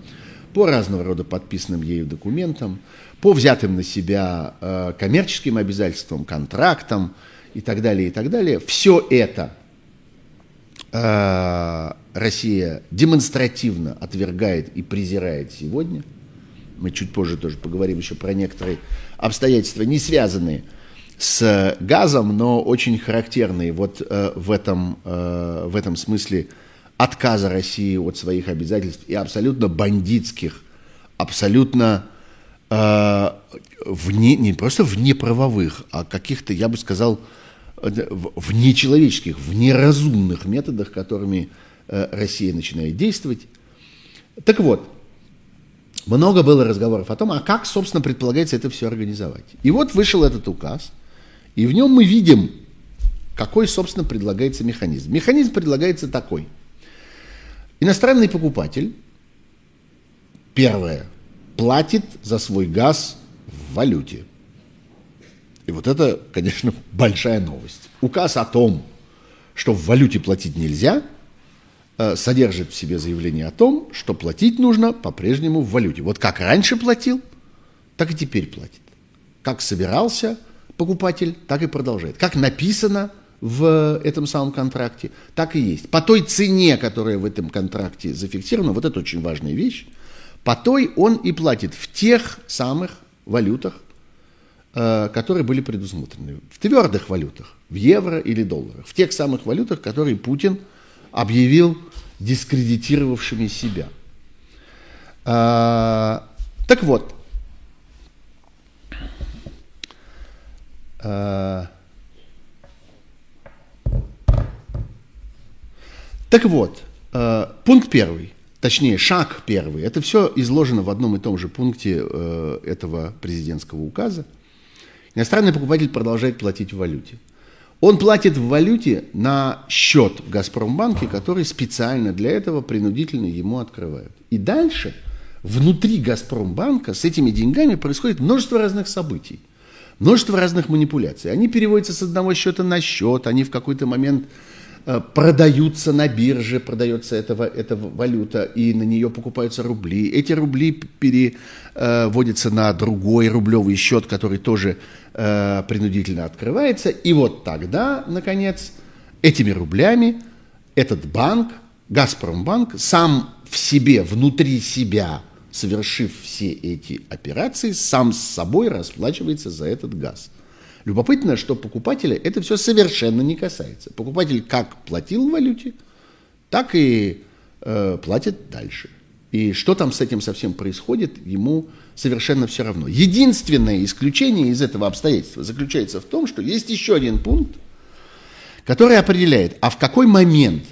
по разного рода подписанным ею документам, по взятым на себя э, коммерческим обязательствам, контрактам и так далее, и так далее. Все это э, Россия демонстративно отвергает и презирает сегодня. Мы чуть позже тоже поговорим еще про некоторые обстоятельства, не связанные с газом, но очень характерные вот э, в, этом, э, в этом смысле отказа России от своих обязательств и абсолютно бандитских, абсолютно э, вне, не просто внеправовых, а каких-то, я бы сказал, внечеловеческих, внеразумных методах, которыми э, Россия начинает действовать. Так вот, много было разговоров о том, а как, собственно, предполагается это все организовать. И вот вышел этот указ, и в нем мы видим, какой, собственно, предлагается механизм. Механизм предлагается такой. Иностранный покупатель, первое, платит за свой газ в валюте. И вот это, конечно, большая новость. Указ о том, что в валюте платить нельзя, э, содержит в себе заявление о том, что платить нужно по-прежнему в валюте. Вот как раньше платил, так и теперь платит. Как собирался, покупатель, так и продолжает. Как написано в этом самом контракте, так и есть. По той цене, которая в этом контракте зафиксирована, вот это очень важная вещь, по той он и платит в тех самых валютах, э, которые были предусмотрены. В твердых валютах, в евро или долларах. В тех самых валютах, которые Путин объявил дискредитировавшими себя. А, так вот, так вот, а, пункт первый, точнее шаг первый, это все изложено в одном и том же пункте э, этого президентского указа. Иностранный покупатель продолжает платить в валюте. Он платит в валюте на счет в Газпромбанке, который специально для этого принудительно ему открывают. И дальше внутри Газпромбанка с этими деньгами происходит множество разных событий, множество разных манипуляций. Они переводятся с одного счета на счет, они в какой-то момент Э, продаются на бирже, продается эта, эта валюта, и на нее покупаются рубли. Эти рубли переводятся на другой рублевый счет, который тоже э, принудительно открывается. И вот тогда, наконец, этими рублями этот банк, Газпромбанк, сам в себе, внутри себя, совершив все эти операции, сам с собой расплачивается за этот газ. Любопытно, что покупателя это все совершенно не касается. Покупатель как платил в валюте, так и э, платит дальше. И что там с этим совсем происходит, ему совершенно все равно. Единственное исключение из этого обстоятельства заключается в том, что есть еще один пункт, который определяет, а в какой момент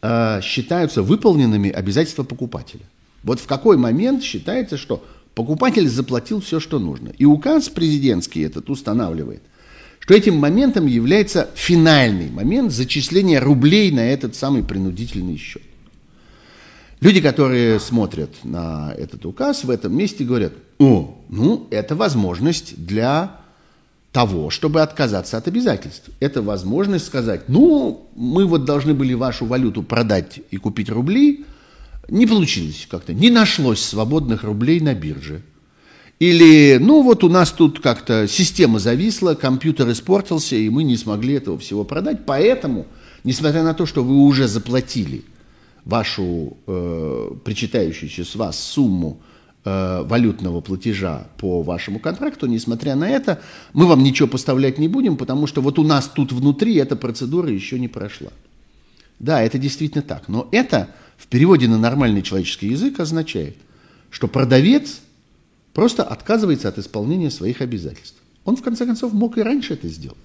э, считаются выполненными обязательства покупателя. Вот в какой момент считается, что Покупатель заплатил все, что нужно. И указ президентский этот устанавливает, что этим моментом является финальный момент зачисления рублей на этот самый принудительный счет. Люди, которые смотрят на этот указ в этом месте, говорят, о, ну, это возможность для того, чтобы отказаться от обязательств. Это возможность сказать, ну, мы вот должны были вашу валюту продать и купить рубли, не получилось как-то, не нашлось свободных рублей на бирже. Или, ну вот у нас тут как-то система зависла, компьютер испортился, и мы не смогли этого всего продать. Поэтому, несмотря на то, что вы уже заплатили вашу э, причитающуюся с вас сумму э, валютного платежа по вашему контракту, несмотря на это, мы вам ничего поставлять не будем, потому что вот у нас тут внутри эта процедура еще не прошла. Да, это действительно так. Но это в переводе на нормальный человеческий язык означает, что продавец просто отказывается от исполнения своих обязательств. Он, в конце концов, мог и раньше это сделать.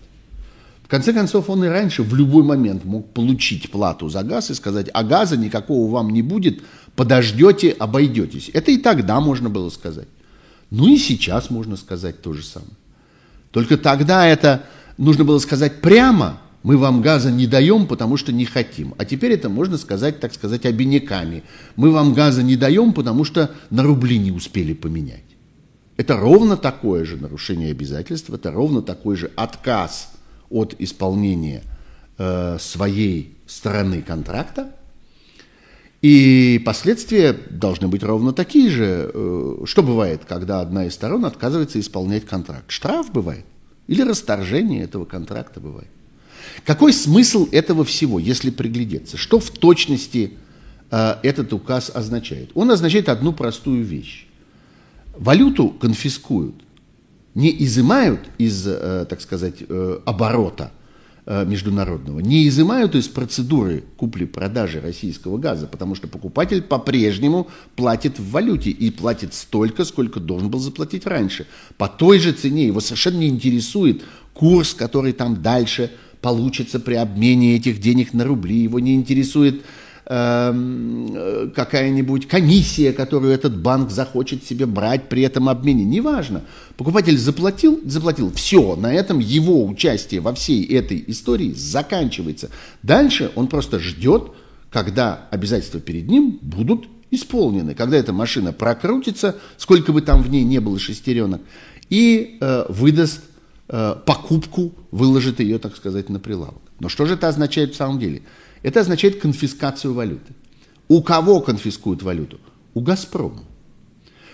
В конце концов, он и раньше в любой момент мог получить плату за газ и сказать, а газа никакого вам не будет, подождете, обойдетесь. Это и тогда можно было сказать. Ну и сейчас можно сказать то же самое. Только тогда это нужно было сказать прямо, мы вам газа не даем, потому что не хотим. А теперь это можно сказать, так сказать, обиняками. Мы вам газа не даем, потому что на рубли не успели поменять. Это ровно такое же нарушение обязательств, это ровно такой же отказ от исполнения э, своей стороны контракта. И последствия должны быть ровно такие же. Э, что бывает, когда одна из сторон отказывается исполнять контракт? Штраф бывает. Или расторжение этого контракта бывает. Какой смысл этого всего, если приглядеться? Что в точности э, этот указ означает? Он означает одну простую вещь. Валюту конфискуют, не изымают из, э, так сказать, э, оборота э, международного, не изымают из процедуры купли-продажи российского газа, потому что покупатель по-прежнему платит в валюте и платит столько, сколько должен был заплатить раньше. По той же цене его совершенно не интересует курс, который там дальше получится при обмене этих денег на рубли. Его не интересует э, какая-нибудь комиссия, которую этот банк захочет себе брать при этом обмене. Неважно. Покупатель заплатил, заплатил. Все, на этом его участие во всей этой истории заканчивается. Дальше он просто ждет, когда обязательства перед ним будут исполнены, когда эта машина прокрутится, сколько бы там в ней не было шестеренок, и э, выдаст Э, покупку, выложит ее, так сказать, на прилавок. Но что же это означает в самом деле? Это означает конфискацию валюты. У кого конфискуют валюту? У «Газпрома».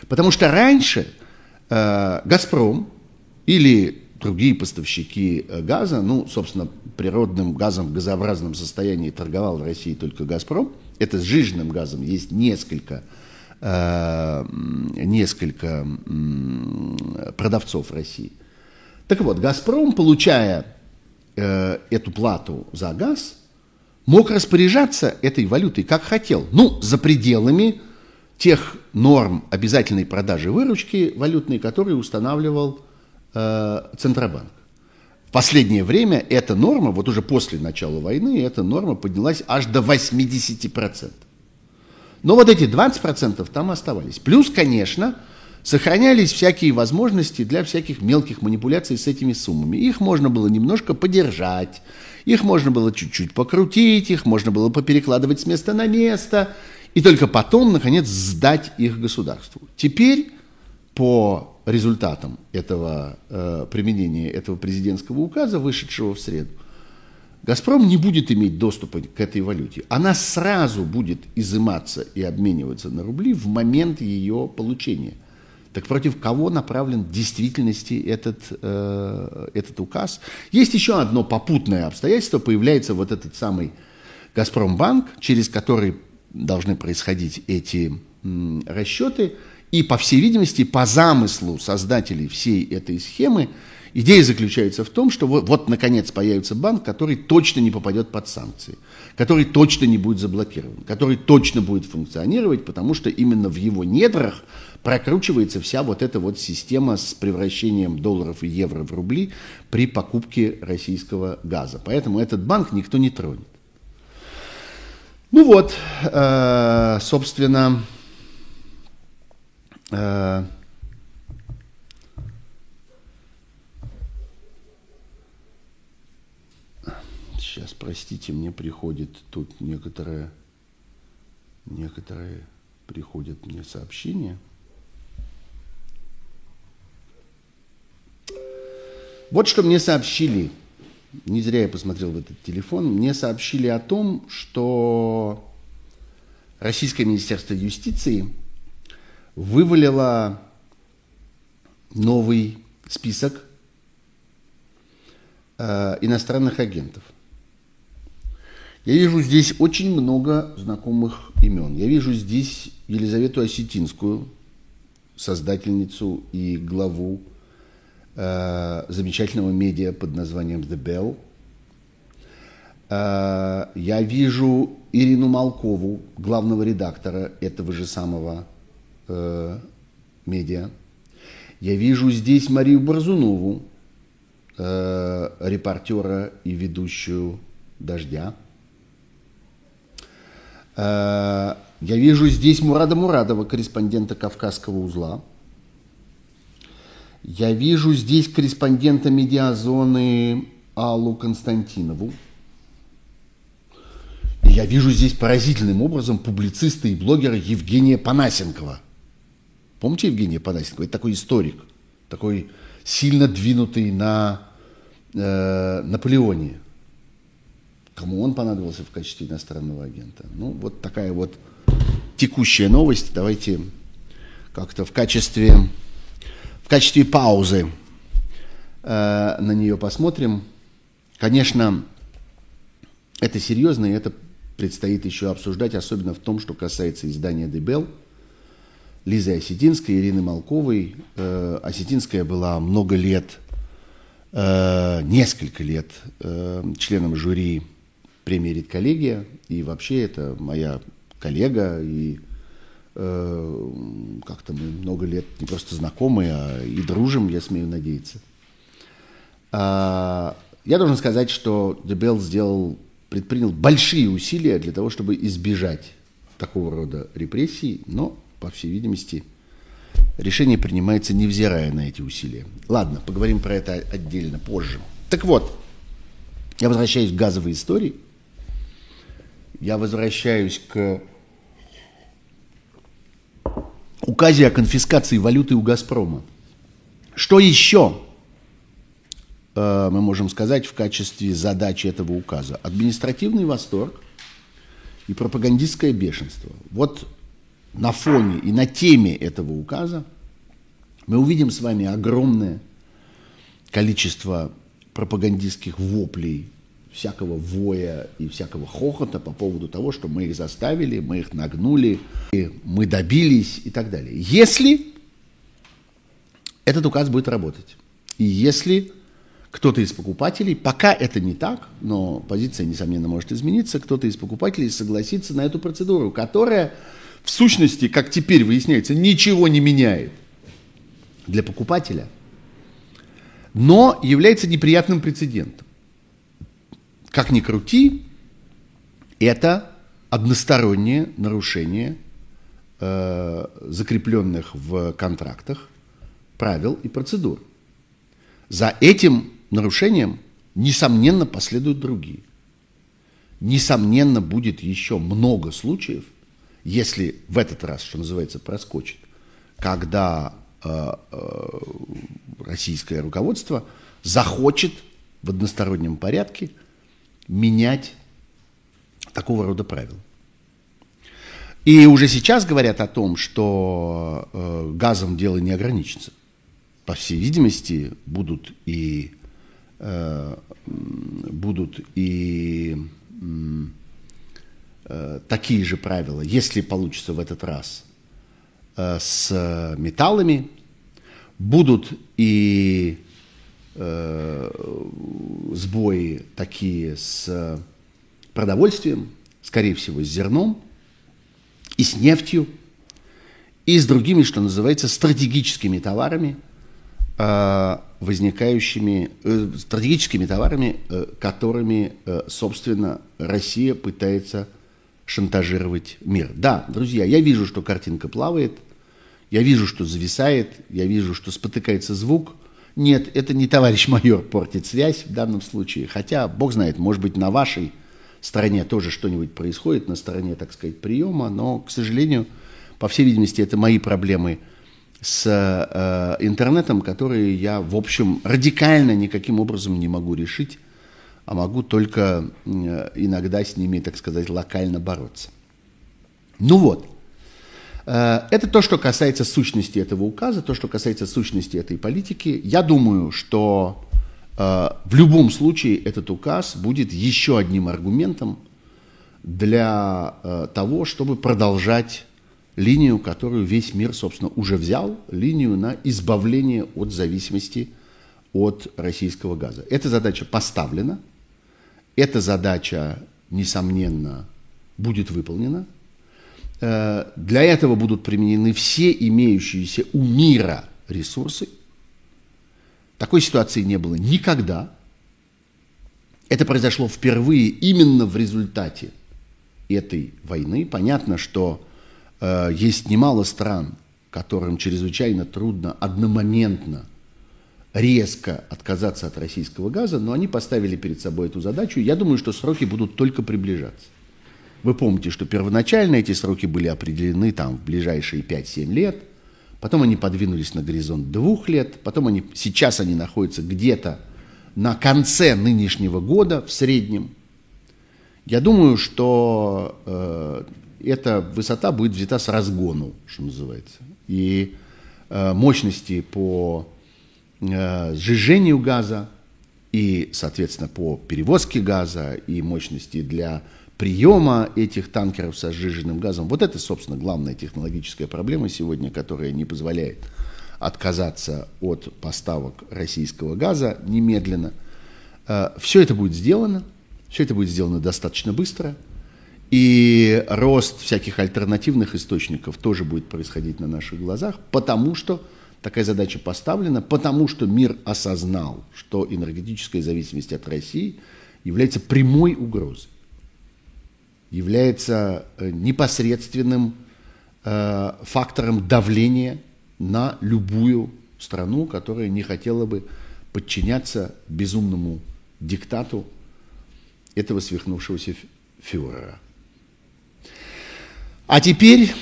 Потому что раньше э, «Газпром» или другие поставщики э, газа, ну, собственно, природным газом в газообразном состоянии торговал в России только «Газпром», это с жиженным газом есть несколько, э, несколько э, продавцов России. Так вот, «Газпром», получая э, эту плату за газ, мог распоряжаться этой валютой как хотел. Ну, за пределами тех норм обязательной продажи выручки валютной, которые устанавливал э, Центробанк. В последнее время эта норма, вот уже после начала войны, эта норма поднялась аж до 80%. Но вот эти 20% там оставались. Плюс, конечно, сохранялись всякие возможности для всяких мелких манипуляций с этими суммами. Их можно было немножко подержать, их можно было чуть-чуть покрутить, их можно было поперекладывать с места на место, и только потом, наконец, сдать их государству. Теперь по результатам этого э, применения этого президентского указа, вышедшего в среду, «Газпром» не будет иметь доступа к этой валюте. Она сразу будет изыматься и обмениваться на рубли в момент ее получения. Так против кого направлен в действительности этот, э, этот указ? Есть еще одно попутное обстоятельство. Появляется вот этот самый «Газпромбанк», через который должны происходить эти м, расчеты – и, по всей видимости, по замыслу создателей всей этой схемы, идея заключается в том, что вот, вот наконец появится банк, который точно не попадет под санкции, который точно не будет заблокирован, который точно будет функционировать, потому что именно в его недрах прокручивается вся вот эта вот система с превращением долларов и евро в рубли при покупке российского газа. Поэтому этот банк никто не тронет. Ну вот, э, собственно, Э, сейчас, простите, мне приходит тут некоторые, некоторые приходят мне сообщения. Вот что мне сообщили, не зря я посмотрел в этот телефон, мне сообщили о том, что Российское Министерство юстиции – вывалила новый список э, иностранных агентов. Я вижу здесь очень много знакомых имен. Я вижу здесь Елизавету Осетинскую, создательницу и главу э, замечательного медиа под названием The Bell. Э, я вижу Ирину Малкову, главного редактора этого же самого э, медиа. Я вижу здесь Марию Борзунову, э, репортера и ведущую «Дождя». Э, я вижу здесь Мурада Мурадова, корреспондента «Кавказского узла». Я вижу здесь корреспондента медиазоны Аллу Константинову. И я вижу здесь поразительным образом публициста и блогера Евгения Панасенкова – Помните Евгения Панасенкова? Это такой историк, такой сильно двинутый на э, Наполеоне. Кому он понадобился в качестве иностранного агента? Ну, вот такая вот текущая новость. Давайте как-то в качестве, в качестве паузы э, на нее посмотрим. Конечно, это серьезно, и это предстоит еще обсуждать, особенно в том, что касается издания «Дебел», Лизы Осетинской, Ирины Малковой. Э, Осетинская была много лет, э, несколько лет э, членом жюри премии «Редколлегия». И вообще это моя коллега, и как-то мы много лет не просто знакомы, а и дружим, я смею надеяться. А, я должен сказать, что Дебел сделал, предпринял большие усилия для того, чтобы избежать такого рода репрессий, но по всей видимости, решение принимается невзирая на эти усилия. Ладно, поговорим про это отдельно позже. Так вот, я возвращаюсь к газовой истории. Я возвращаюсь к указе о конфискации валюты у «Газпрома». Что еще э, мы можем сказать в качестве задачи этого указа? Административный восторг и пропагандистское бешенство. Вот на фоне и на теме этого указа мы увидим с вами огромное количество пропагандистских воплей, всякого воя и всякого хохота по поводу того, что мы их заставили, мы их нагнули, мы добились и так далее. Если этот указ будет работать, и если кто-то из покупателей, пока это не так, но позиция, несомненно, может измениться, кто-то из покупателей согласится на эту процедуру, которая в сущности, как теперь выясняется, ничего не меняет для покупателя, но является неприятным прецедентом. Как ни крути, это одностороннее нарушение э, закрепленных в контрактах правил и процедур. За этим нарушением, несомненно, последуют другие. Несомненно, будет еще много случаев, если в этот раз, что называется, проскочит, когда э, э, российское руководство захочет в одностороннем порядке менять такого рода правила. И уже сейчас говорят о том, что э, газом дело не ограничится. По всей видимости, будут и Э, будут и э, такие же правила, если получится в этот раз, э, с металлами, будут и сбои такие с продовольствием, скорее всего, с зерном, и с нефтью, и с другими, что называется, стратегическими товарами – Э, возникающими э, стратегическими товарами, э, которыми, собственно, Россия пытается шантажировать мир. Да, друзья, я вижу, что картинка плавает, я вижу, что зависает, я вижу, что спотыкается звук. Нет, это не товарищ майор портит связь в данном случае, хотя, бог знает, может быть, на вашей стороне тоже что-нибудь происходит, на стороне, так сказать, приема, но, к сожалению, по всей видимости, это мои проблемы – с э, интернетом, которые я, в общем, радикально никаким образом не могу решить, а могу только иногда с ними, так сказать, локально бороться. Ну вот, это то, что касается сущности этого указа, то, что касается сущности этой политики. Я думаю, что э, в любом случае этот указ будет еще одним аргументом для э, того, чтобы продолжать линию, которую весь мир, собственно, уже взял, линию на избавление от зависимости от российского газа. Эта задача поставлена, эта задача, несомненно, будет выполнена. Э, для этого будут применены все имеющиеся у мира ресурсы. Такой ситуации не было никогда. Это произошло впервые именно в результате этой войны. Понятно, что Э, есть немало стран, которым чрезвычайно трудно одномоментно, резко отказаться от российского газа, но они поставили перед собой эту задачу. Я думаю, что сроки будут только приближаться. Вы помните, что первоначально эти сроки были определены там в ближайшие 5-7 лет, потом они подвинулись на горизонт двух лет, потом они, сейчас они находятся где-то на конце нынешнего года в среднем. Я думаю, что э, эта высота будет взята с разгону, что называется. И э, мощности по э, сжижению газа и, соответственно, по перевозке газа и мощности для приема этих танкеров со сжиженным газом. Вот это, собственно, главная технологическая проблема сегодня, которая не позволяет отказаться от поставок российского газа немедленно. Э, все это будет сделано, все это будет сделано достаточно быстро – и рост всяких альтернативных источников тоже будет происходить на наших глазах, потому что такая задача поставлена, потому что мир осознал, что энергетическая зависимость от России является прямой угрозой, является э, непосредственным э, фактором давления на любую страну, которая не хотела бы подчиняться безумному диктату этого свихнувшегося фюрера. А теперь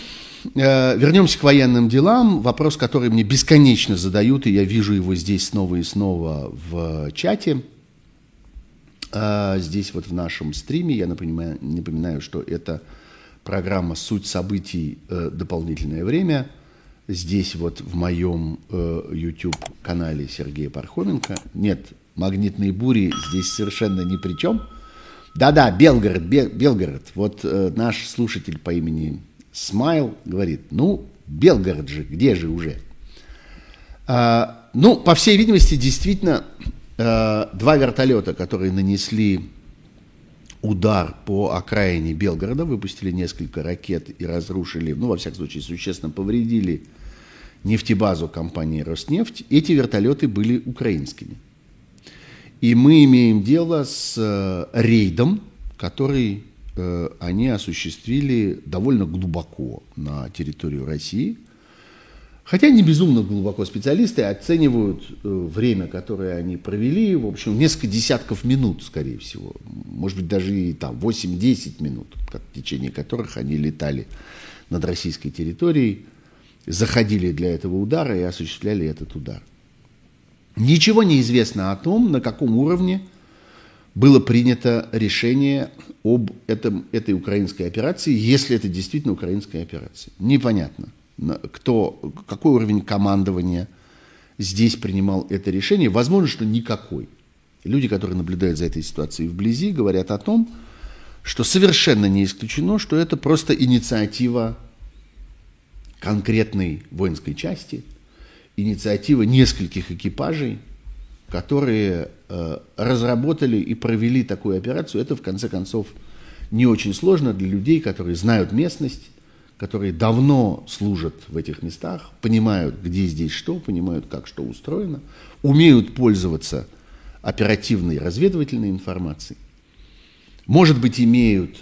э, вернемся к военным делам. Вопрос, который мне бесконечно задают, и я вижу его здесь снова и снова в чате. Э, здесь вот в нашем стриме, я напоминаю, напоминаю что это программа «Суть событий. Э, дополнительное время». здесь вот в моем э, YouTube-канале Сергея Пархоменко. Нет, магнитные бури здесь совершенно ни при чем. Да-да, Белгород, Бе, Белгород. Вот э, наш слушатель по имени Смайл говорит, ну, Белгород же, где же уже? А, ну, по всей видимости, действительно, а, два вертолета, которые нанесли удар по окраине Белгорода, выпустили несколько ракет и разрушили, ну, во всяком случае, существенно повредили нефтебазу компании «Роснефть», эти вертолеты были украинскими. И мы имеем дело с э, рейдом, который э, они осуществили довольно глубоко на территорию России. Хотя не безумно глубоко специалисты оценивают э, время, которое они провели, в общем, несколько десятков минут, скорее всего. Может быть, даже и там 8-10 минут, в течение которых они летали над российской территорией, заходили для этого удара и осуществляли этот удар. Ничего не известно о том, на каком уровне было принято решение об этом, этой украинской операции, если это действительно украинская операция. Непонятно, кто, какой уровень командования здесь принимал это решение. Возможно, что никакой. Люди, которые наблюдают за этой ситуацией вблизи, говорят о том, что совершенно не исключено, что это просто инициатива конкретной воинской части – инициатива нескольких экипажей, которые э, разработали и провели такую операцию. Это, в конце концов, не очень сложно для людей, которые знают местность, которые давно служат в этих местах, понимают, где здесь что, понимают, как что устроено, умеют пользоваться оперативной разведывательной информацией, может быть, имеют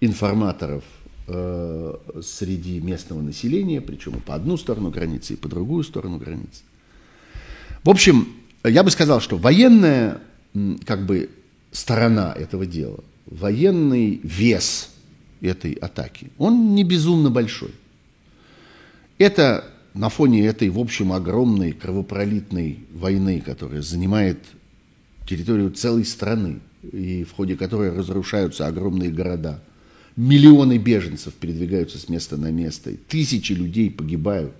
информаторов э, среди местного населения, причем и по одну сторону границы, и по другую сторону границы. В общем, я бы сказал, что военная как бы сторона этого дела, военный вес этой атаки, он не безумно большой. Это на фоне этой, в общем, огромной кровопролитной войны, которая занимает территорию целой страны, и в ходе которой разрушаются огромные города – Миллионы беженцев передвигаются с места на место, тысячи людей погибают,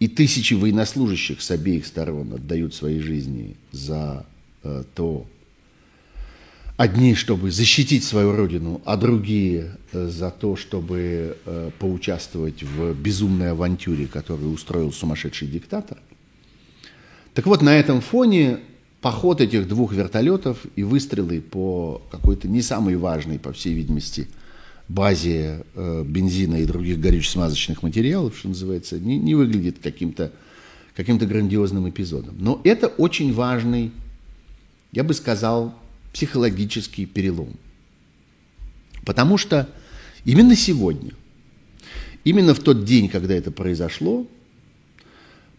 и тысячи военнослужащих с обеих сторон отдают свои жизни за э, то, одни, чтобы защитить свою родину, а другие э, за то, чтобы э, поучаствовать в безумной авантюре, которую устроил сумасшедший диктатор. Так вот, на этом фоне поход этих двух вертолетов и выстрелы по какой-то не самой важной, по всей видимости, базе э, бензина и других горюче-смазочных материалов, что называется, не, не выглядит каким-то каким грандиозным эпизодом. Но это очень важный, я бы сказал, психологический перелом. Потому что именно сегодня, именно в тот день, когда это произошло,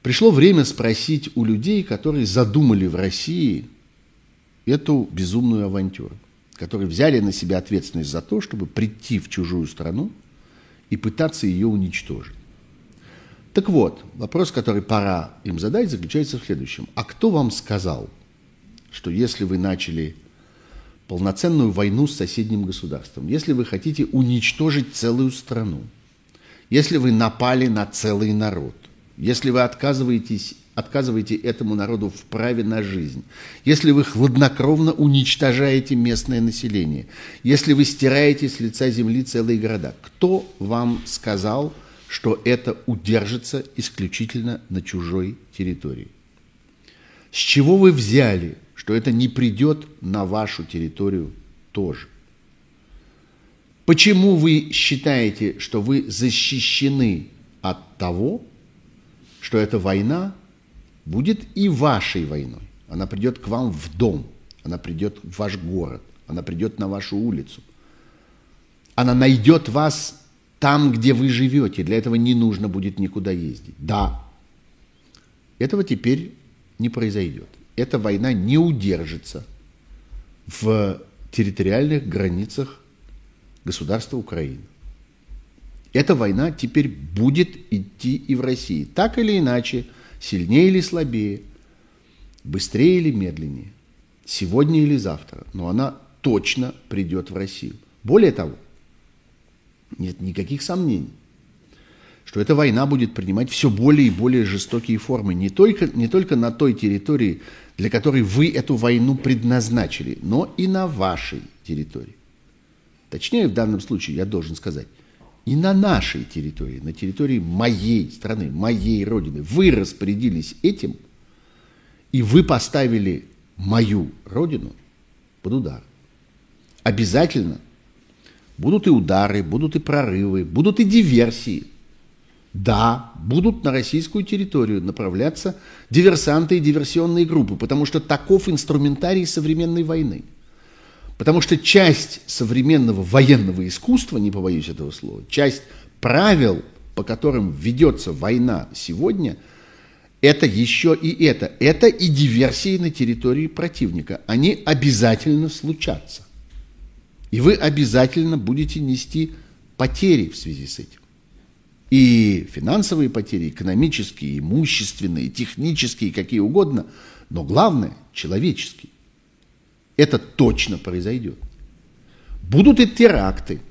пришло время спросить у людей, которые задумали в России эту безумную авантюру которые взяли на себя ответственность за то, чтобы прийти в чужую страну и пытаться ее уничтожить. Так вот, вопрос, который пора им задать, заключается в следующем. А кто вам сказал, что если вы начали полноценную войну с соседним государством, если вы хотите уничтожить целую страну, если вы напали на целый народ, если вы отказываетесь отказываете этому народу в праве на жизнь, если вы хладнокровно уничтожаете местное население, если вы стираете с лица земли целые города, кто вам сказал, что это удержится исключительно на чужой территории? С чего вы взяли, что это не придет на вашу территорию тоже? Почему вы считаете, что вы защищены от того, что эта война будет и вашей войной. Она придет к вам в дом, она придет в ваш город, она придет на вашу улицу. Она найдет вас там, где вы живете. Для этого не нужно будет никуда ездить. Да, этого теперь не произойдет. Эта война не удержится в территориальных границах государства Украины. Эта война теперь будет идти и в России. Так или иначе, сильнее или слабее, быстрее или медленнее, сегодня или завтра, но она точно придет в Россию. Более того, нет никаких сомнений. что эта война будет принимать все более и более жестокие формы, не только, не только на той территории, для которой вы эту войну предназначили, но и на вашей территории. Точнее, в данном случае я должен сказать, и на нашей территории, на территории моей страны, моей родины. Вы распорядились этим, и вы поставили мою родину под удар. Обязательно будут и удары, будут и прорывы, будут и диверсии. Да, будут на российскую территорию направляться диверсанты и диверсионные группы, потому что таков инструментарий современной войны – Потому что часть современного военного искусства, не побоюсь этого слова, часть правил, по которым ведется война сегодня, это еще и это. Это и диверсии на территории противника. Они обязательно случатся. И вы обязательно будете нести потери в связи с этим. И финансовые потери, экономические, имущественные, технические, какие угодно, но главное – человеческие. Это точно произойдет. Будут и теракты.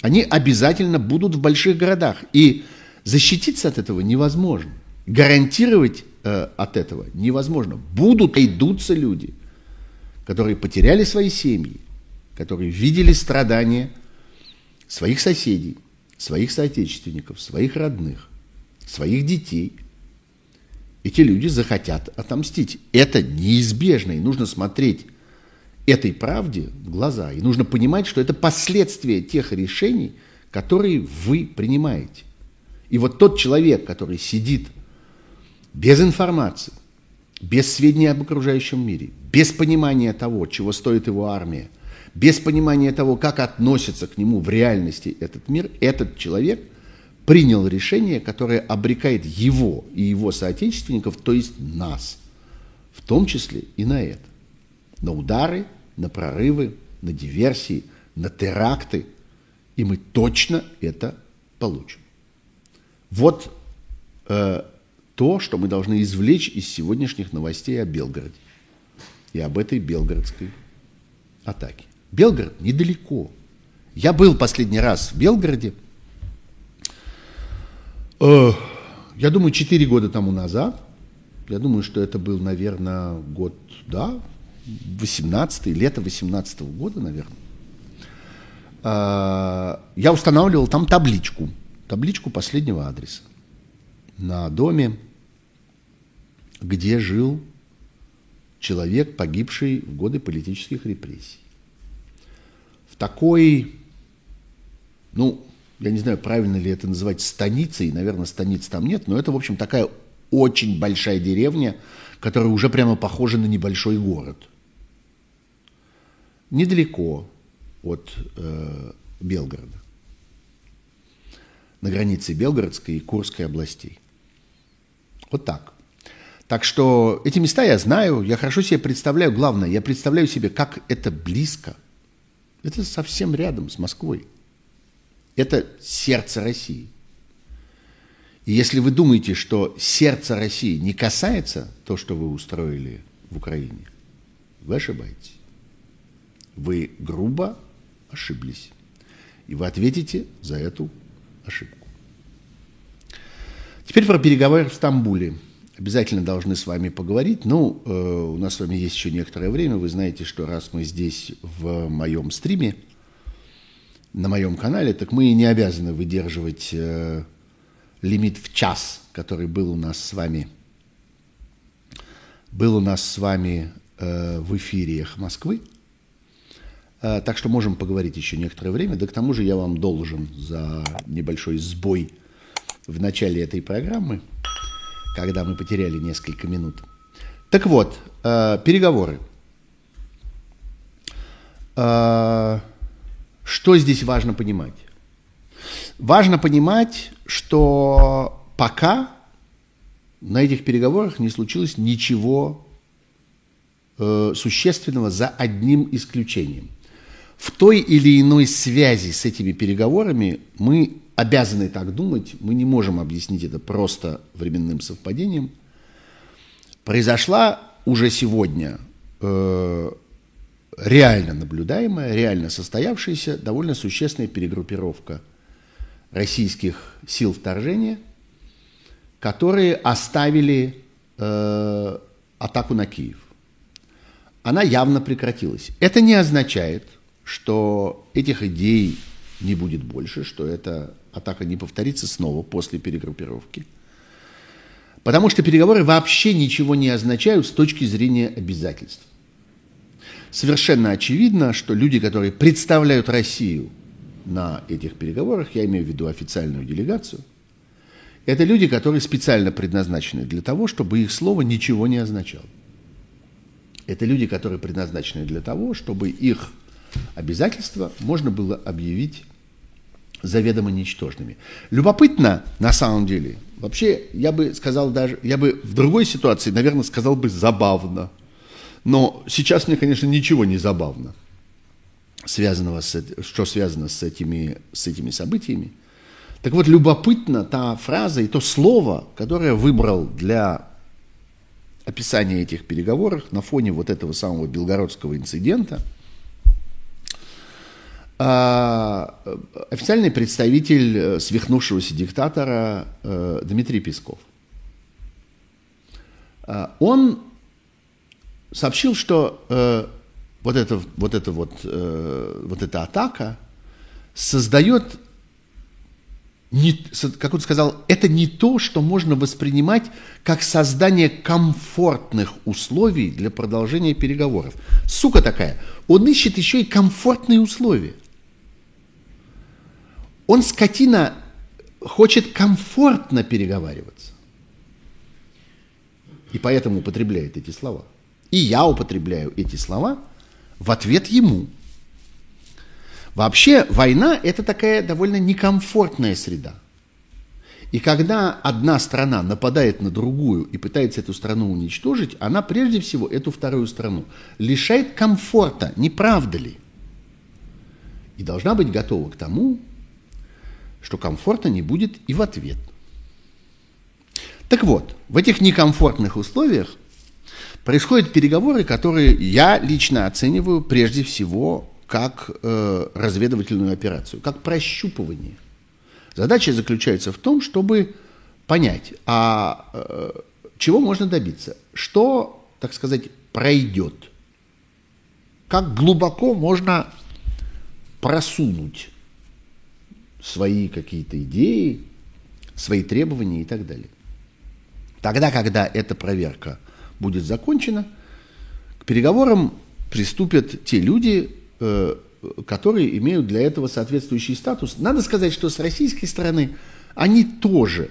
Они обязательно будут в больших городах. И защититься от этого невозможно. Гарантировать э, от этого невозможно. Будут, идутся люди, которые потеряли свои семьи, которые видели страдания своих соседей, своих соотечественников, своих родных, своих детей. Эти люди захотят отомстить. Это неизбежно, и нужно смотреть этой правде в глаза. И нужно понимать, что это последствия тех решений, которые вы принимаете. И вот тот человек, который сидит без информации, без сведений об окружающем мире, без понимания того, чего стоит его армия, без понимания того, как относится к нему в реальности этот мир, этот человек принял решение, которое обрекает его и его соотечественников, то есть нас, в том числе и на это на удары, на прорывы, на диверсии, на теракты. И мы точно это получим. Вот э, то, что мы должны извлечь из сегодняшних новостей о Белгороде и об этой белгородской атаке. Белгород недалеко. Я был последний раз в Белгороде, э, я думаю, 4 года тому назад. Я думаю, что это был, наверное, год, да, 18 лето 18 -го года, наверное, а, я устанавливал там табличку, табличку последнего адреса на доме, где жил человек, погибший в годы политических репрессий. В такой, ну, я не знаю, правильно ли это называть станицей, наверное, станиц там нет, но это, в общем, такая очень большая деревня, которая уже прямо похожа на небольшой город – недалеко от э, Белгорода, на границе Белгородской и Курской областей. Вот так. Так что эти места я знаю, я хорошо себе представляю, главное, я представляю себе, как это близко. Это совсем рядом с Москвой. Это сердце России. И если вы думаете, что сердце России не касается то, что вы устроили в Украине, вы ошибаетесь. Вы грубо ошиблись. И вы ответите за эту ошибку. Теперь про переговоры в Стамбуле. Обязательно должны с вами поговорить. Ну, э, у нас с вами есть еще некоторое время. Вы знаете, что раз мы здесь в моем стриме, на моем канале, так мы не обязаны выдерживать э, лимит в час, который был у нас с вами, был у нас с вами э, в эфире «Эхо Москвы». А, так что можем поговорить еще некоторое время. Да к тому же я вам должен за небольшой сбой в начале этой программы, когда мы потеряли несколько минут. Так вот, а, переговоры. А, что здесь важно понимать? Важно понимать, что пока на этих переговорах не случилось ничего э, существенного за одним исключением – в той или иной связи с этими переговорами мы обязаны так думать, мы не можем объяснить это просто временным совпадением. Произошла уже сегодня э, реально наблюдаемая, реально состоявшаяся довольно существенная перегруппировка российских сил вторжения, которые оставили э, атаку на Киев. Она явно прекратилась. Это не означает, что этих идей не будет больше, что эта атака не повторится снова после перегруппировки. Потому что переговоры вообще ничего не означают с точки зрения обязательств. Совершенно очевидно, что люди, которые представляют Россию на этих переговорах, я имею в виду официальную делегацию, это люди, которые специально предназначены для того, чтобы их слово ничего не означало. Это люди, которые предназначены для того, чтобы их обязательства можно было объявить заведомо ничтожными. Любопытно, на самом деле, вообще, я бы сказал даже, я бы в другой ситуации, наверное, сказал бы забавно. Но сейчас мне, конечно, ничего не забавно, связанного с, что связано с этими, с этими событиями. Так вот, любопытна та фраза и то слово, которое выбрал для описания этих переговоров на фоне вот этого самого белгородского инцидента официальный представитель э, свихнувшегося диктатора э, Дмитрий Песков. А, он сообщил, что э, вот, это, вот, это вот, вот эта атака создает как он сказал, это не то, что можно воспринимать как создание комфортных условий для продолжения переговоров. Сука такая. Он ищет еще и комфортные условия. Он, скотина, хочет комфортно переговариваться. И поэтому употребляет эти слова. И я употребляю эти слова в ответ ему – Вообще война – это такая довольно некомфортная среда. И когда одна страна нападает на другую и пытается эту страну уничтожить, она прежде всего эту вторую страну лишает комфорта, не правда ли? И должна быть готова к тому, что комфорта не будет и в ответ. Так вот, в этих некомфортных условиях происходят переговоры, которые я лично оцениваю прежде всего как э, разведывательную операцию, как прощупывание. Задача заключается в том, чтобы понять, а э, чего можно добиться, что, так сказать, пройдет, как глубоко можно просунуть свои какие-то идеи, свои требования и так далее. Тогда, когда эта проверка будет закончена, к переговорам приступят те люди, Э, которые имеют для этого соответствующий статус. Надо сказать, что с российской стороны они тоже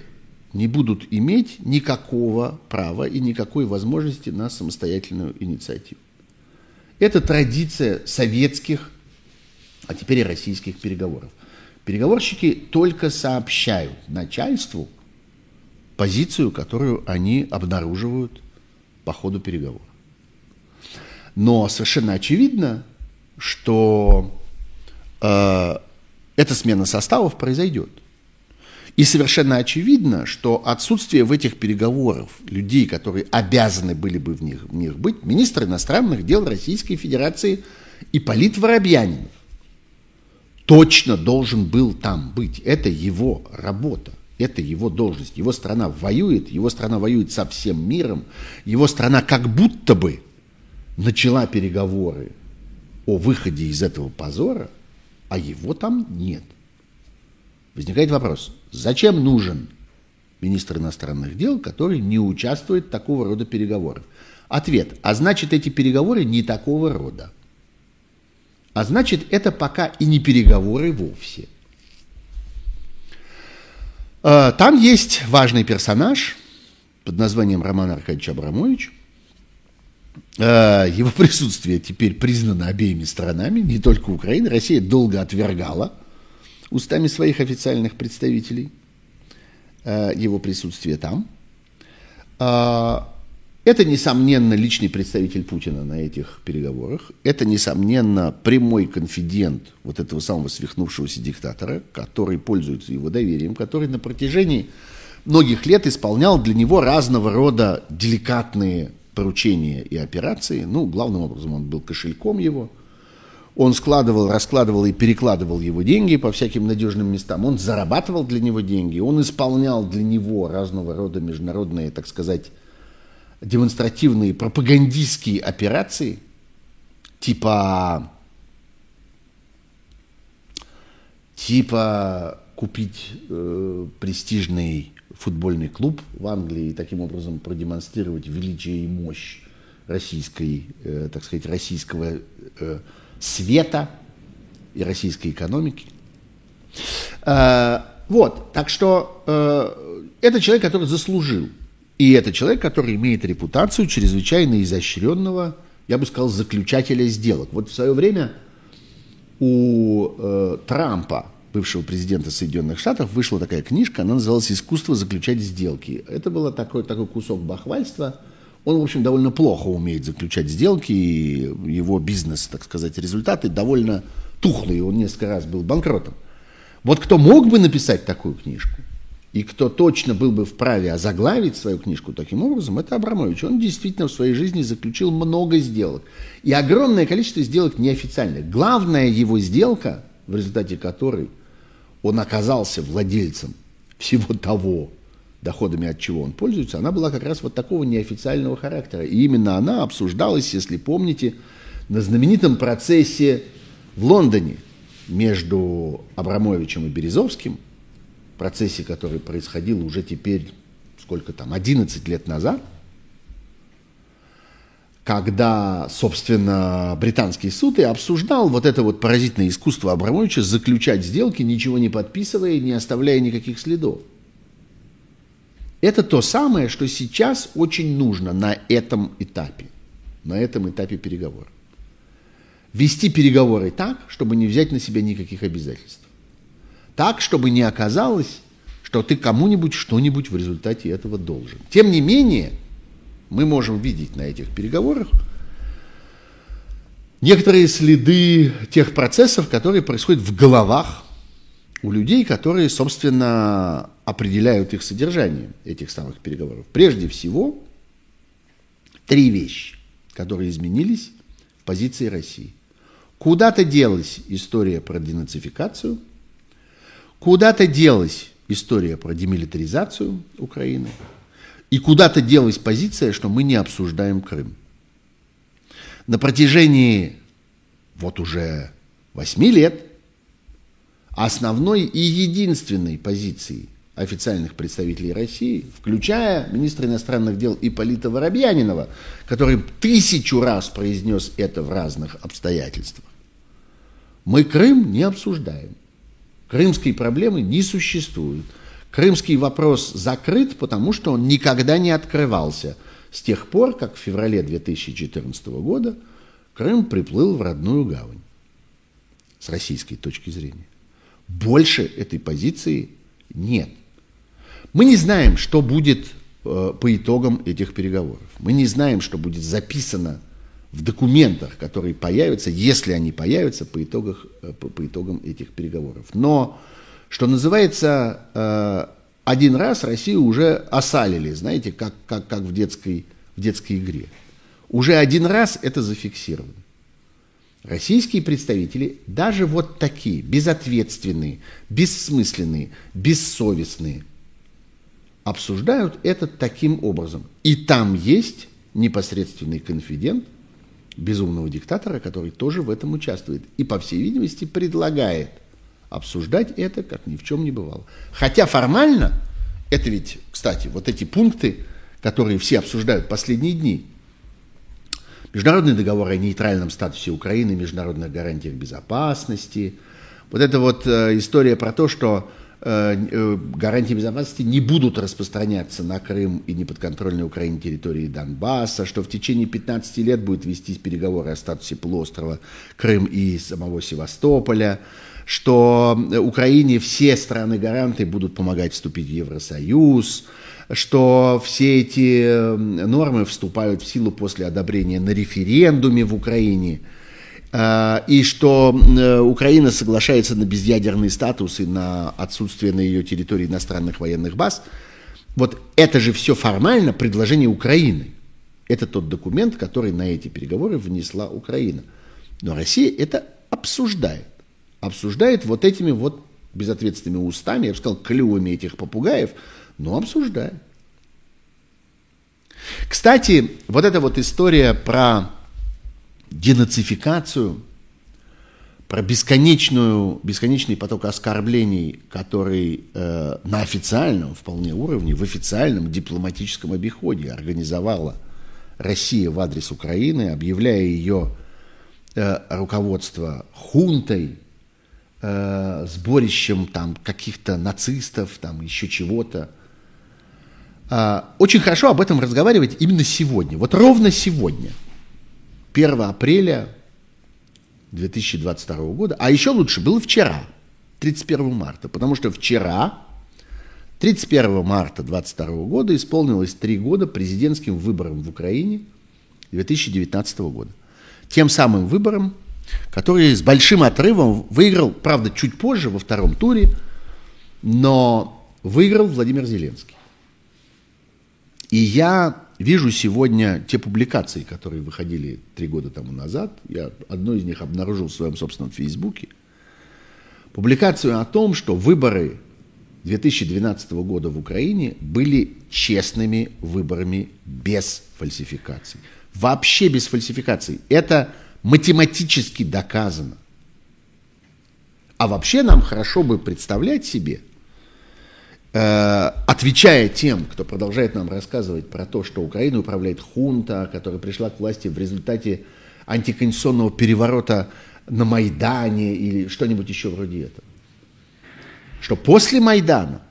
не будут иметь никакого права и никакой возможности на самостоятельную инициативу. Это традиция советских, а теперь и российских переговоров. Переговорщики только сообщают начальству позицию, которую они обнаруживают по ходу переговоров. Но совершенно очевидно, что э, эта смена составов произойдет. И совершенно очевидно, что отсутствие в этих переговорах людей, которые обязаны были бы в них, в них быть, министр иностранных дел Российской Федерации Ипполит Воробьянинов точно должен был там быть. Это его работа, это его должность. Его страна воюет, его страна воюет со всем миром, его страна как будто бы начала переговоры о выходе из этого позора, а его там нет. Возникает вопрос, зачем нужен министр иностранных дел, который не участвует в такого рода переговорах? Ответ, а значит эти переговоры не такого рода. А значит это пока и не переговоры вовсе. А, там есть важный персонаж под названием Роман Аркадьевич Абрамович – Э, его присутствие теперь признано обеими сторонами, не только Украина. Россия долго отвергала устами своих официальных представителей э, его присутствие там. Это, несомненно, личный представитель Путина на этих переговорах. Это, несомненно, прямой конфидент вот этого самого свихнувшегося диктатора, который пользуется его доверием, который на протяжении многих лет исполнял для него разного рода деликатные поручения и операции. Ну, главным образом он был кошельком его. Он складывал, раскладывал и перекладывал его деньги по всяким надежным местам. Он зарабатывал для него деньги. Он исполнял для него разного рода международные, так сказать, демонстративные пропагандистские операции, типа, типа купить э, престижный футбольный клуб в Англии и таким образом продемонстрировать величие и мощь российской, э, так сказать, российского э, света и российской экономики. Э, вот, так что э, это человек, который заслужил. И это человек, который имеет репутацию чрезвычайно изощренного, я бы сказал, заключателя сделок. Вот в свое время у э, Трампа, бывшего президента Соединенных Штатов, вышла такая книжка, она называлась «Искусство заключать сделки». Это был такой, такой кусок бахвальства – он, в общем, довольно плохо умеет заключать сделки, и его бизнес, так сказать, результаты довольно тухлые, он несколько раз был банкротом. Вот кто мог бы написать такую книжку, и кто точно был бы вправе озаглавить свою книжку таким образом, это Абрамович. Он действительно в своей жизни заключил много сделок. И огромное количество сделок неофициальных. Главная его сделка, в результате которой он оказался владельцем всего того, доходами от чего он пользуется, она была как раз вот такого неофициального характера. И именно она обсуждалась, если помните, на знаменитом процессе в Лондоне между Абрамовичем и Березовским, процессе, который происходил уже теперь, сколько там, 11 лет назад, когда, собственно, британский суд и обсуждал вот это вот поразительное искусство Абрамовича заключать сделки, ничего не подписывая, не оставляя никаких следов. Это то самое, что сейчас очень нужно на этом этапе, на этом этапе переговоров. Вести переговоры так, чтобы не взять на себя никаких обязательств. Так, чтобы не оказалось, что ты кому-нибудь что-нибудь в результате этого должен. Тем не менее, мы можем видеть на этих переговорах некоторые следы тех процессов, которые происходят в головах у людей, которые, собственно, определяют их содержание, этих самых переговоров. Прежде всего, три вещи, которые изменились в позиции России. Куда-то делась история про денацификацию, куда-то делась история про демилитаризацию Украины, и куда-то делась позиция, что мы не обсуждаем Крым. На протяжении вот уже восьми лет основной и единственной позицией официальных представителей России, включая министра иностранных дел Ипполита Воробьянинова, который тысячу раз произнес это в разных обстоятельствах. Мы Крым не обсуждаем. Крымской проблемы не существует. Крымский вопрос закрыт, потому что он никогда не открывался с тех пор, как в феврале 2014 года Крым приплыл в родную гавань с российской точки зрения. Больше этой позиции нет. Мы не знаем, что будет э, по итогам этих переговоров. Мы не знаем, что будет записано в документах, которые появятся, если они появятся по, итогах, э, по, по итогам этих переговоров. Но, что называется, э, один раз Россию уже осалили, знаете, как, как, как в, детской, в детской игре. Уже один раз это зафиксировано. Российские представители, даже вот такие, безответственные, бессмысленные, бессовестные – обсуждают это таким образом. И там есть непосредственный конфидент безумного диктатора, который тоже в этом участвует. И, по всей видимости, предлагает обсуждать это, как ни в чем не бывало. Хотя формально, это ведь, кстати, вот эти пункты, которые все обсуждают последние дни, международный договор о нейтральном статусе Украины, международных гарантиях безопасности, вот эта вот э, история про то, что гарантии безопасности не будут распространяться на Крым и неподконтрольной Украине территории Донбасса, что в течение 15 лет будет вестись переговоры о статусе полуострова Крым и самого Севастополя, что Украине все страны-гаранты будут помогать вступить в Евросоюз, что все эти э, нормы вступают в силу после одобрения на референдуме в Украине – и что э, Украина соглашается на безъядерный статус и на отсутствие на ее территории иностранных военных баз, вот это же все формально предложение Украины. Это тот документ, который на эти переговоры внесла Украина. Но Россия это обсуждает. Обсуждает вот этими вот безответственными устами, я бы сказал, клювами этих попугаев, но обсуждает. Кстати, вот эта вот история про денацификацию, про бесконечную, бесконечный поток оскорблений, который э, на официальном вполне уровне, в официальном дипломатическом обиходе организовала Россия в адрес Украины, объявляя ее э, руководство хунтой, э, сборищем там каких-то нацистов, там еще чего-то. Э, очень хорошо об этом разговаривать именно сегодня, вот ровно сегодня, 1 апреля 2022 года, а еще лучше было вчера, 31 марта, потому что вчера, 31 марта 2022 года, исполнилось три года президентским выборам в Украине 2019 года. Тем самым выбором, который с большим отрывом выиграл, правда, чуть позже, во втором туре, но выиграл Владимир Зеленский. И я вижу сегодня те публикации, которые выходили три года тому назад. Я одну из них обнаружил в своем собственном Фейсбуке. Публикацию о том, что выборы 2012 года в Украине были честными выборами без фальсификаций. Вообще без фальсификаций. Это математически доказано. А вообще нам хорошо бы представлять себе, отвечая тем, кто продолжает нам рассказывать про то, что Украину управляет хунта, которая пришла к власти в результате антиконституционного переворота на Майдане или что-нибудь еще вроде этого. Что после Майдана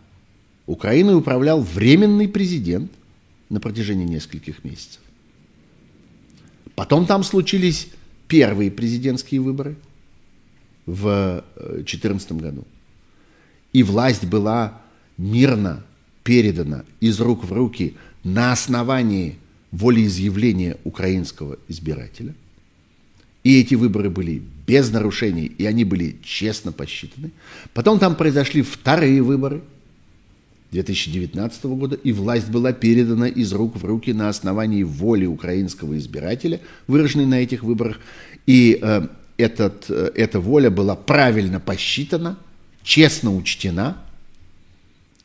Украиной управлял временный президент на протяжении нескольких месяцев. Потом там случились первые президентские выборы в 2014 году. И власть была мирно передана из рук в руки на основании волеизъявления украинского избирателя. И эти выборы были без нарушений, и они были честно посчитаны. Потом там произошли вторые выборы – 2019 года, и власть была передана из рук в руки на основании воли украинского избирателя, выраженной на этих выборах. И э, этот, э, эта воля была правильно посчитана, честно учтена,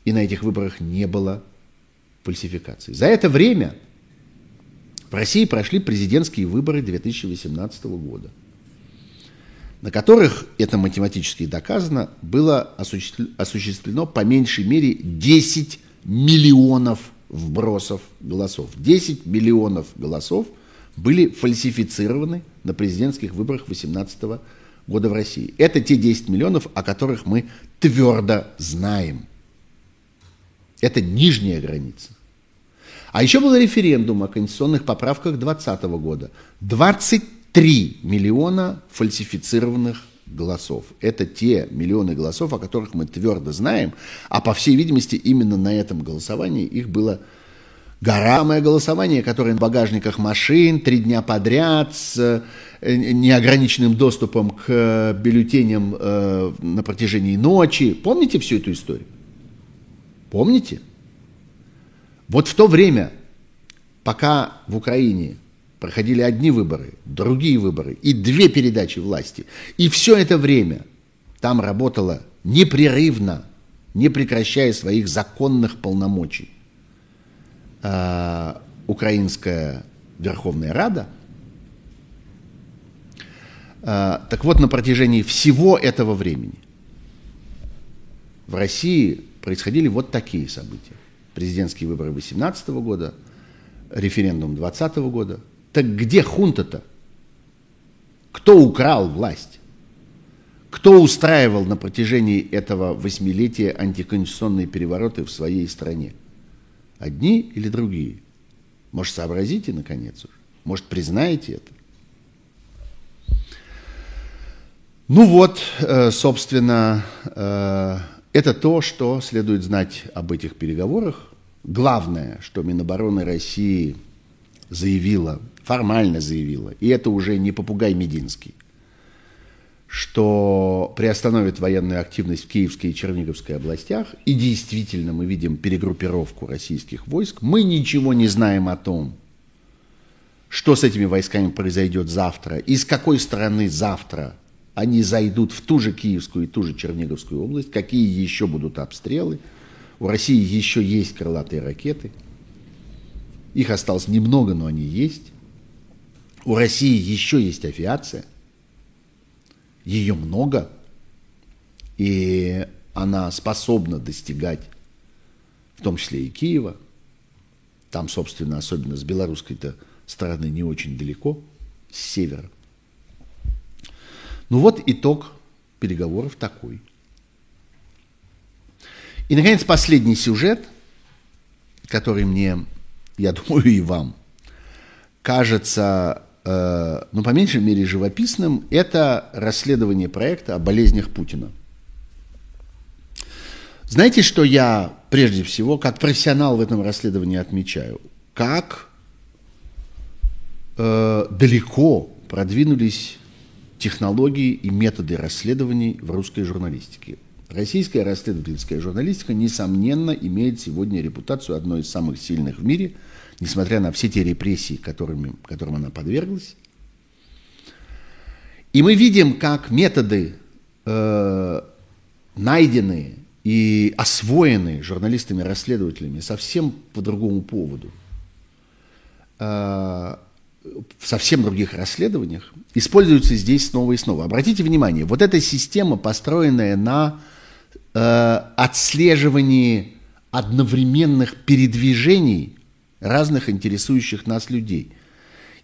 и на этих выборах не было фальсификаций. За это время в России прошли президентские выборы 2018 года на которых, это математически доказано, было осуществлено по меньшей мере 10 миллионов вбросов голосов. 10 миллионов голосов были фальсифицированы на президентских выборах 2018 года в России. Это те 10 миллионов, о которых мы твердо знаем. Это нижняя граница. А еще был референдум о конституционных поправках 2020 года. 20 3 миллиона фальсифицированных голосов. Это те миллионы голосов, о которых мы твердо знаем, а по всей видимости именно на этом голосовании их было горамое голосование, которое в багажниках машин три дня подряд с э, неограниченным доступом к бюллетеням э, на протяжении ночи. Помните всю эту историю? Помните? Вот в то время, пока в Украине проходили одни выборы, другие выборы и две передачи власти. И все это время там работала непрерывно, не прекращая своих законных полномочий, э, Украинская Верховная Рада. Э, так вот, на протяжении всего этого времени в России происходили вот такие события. Президентские выборы 2018 года, референдум 2020 года – так где хунта-то? Кто украл власть? Кто устраивал на протяжении этого восьмилетия антиконституционные перевороты в своей стране? Одни или другие? Может, сообразите, наконец, уже? Может, признаете это? Ну вот, э, собственно, э, это то, что следует знать об этих переговорах. Главное, что Минобороны России заявила формально заявила, и это уже не попугай Мединский, что приостановит военную активность в Киевской и Черниговской областях, и действительно мы видим перегруппировку российских войск, мы ничего не знаем о том, что с этими войсками произойдет завтра, и с какой стороны завтра они зайдут в ту же Киевскую и ту же Черниговскую область, какие еще будут обстрелы. У России еще есть крылатые ракеты. Их осталось немного, но они есть. У России еще есть авиация. Ее много. И она способна достигать, в том числе и Киева. Там, собственно, особенно с белорусской-то стороны не очень далеко, с севера. Ну вот итог переговоров такой. И, наконец, последний сюжет, который мне, я думаю, и вам кажется, э, ну, по меньшей мере, живописным, это расследование проекта о болезнях Путина. Знаете, что я прежде всего, как профессионал в этом расследовании отмечаю? Как э, далеко продвинулись технологии и методы расследований в русской журналистике. Российская расследовательская журналистика, несомненно, имеет сегодня репутацию одной из самых сильных в мире, несмотря на все те репрессии, которыми, которым она подверглась. И мы видим, как методы, э, найденные и освоенные журналистами-расследователями совсем по другому поводу, э, совсем других расследованиях, используются здесь снова и снова. Обратите внимание, вот эта система, построенная на э, отслеживании одновременных передвижений разных интересующих нас людей.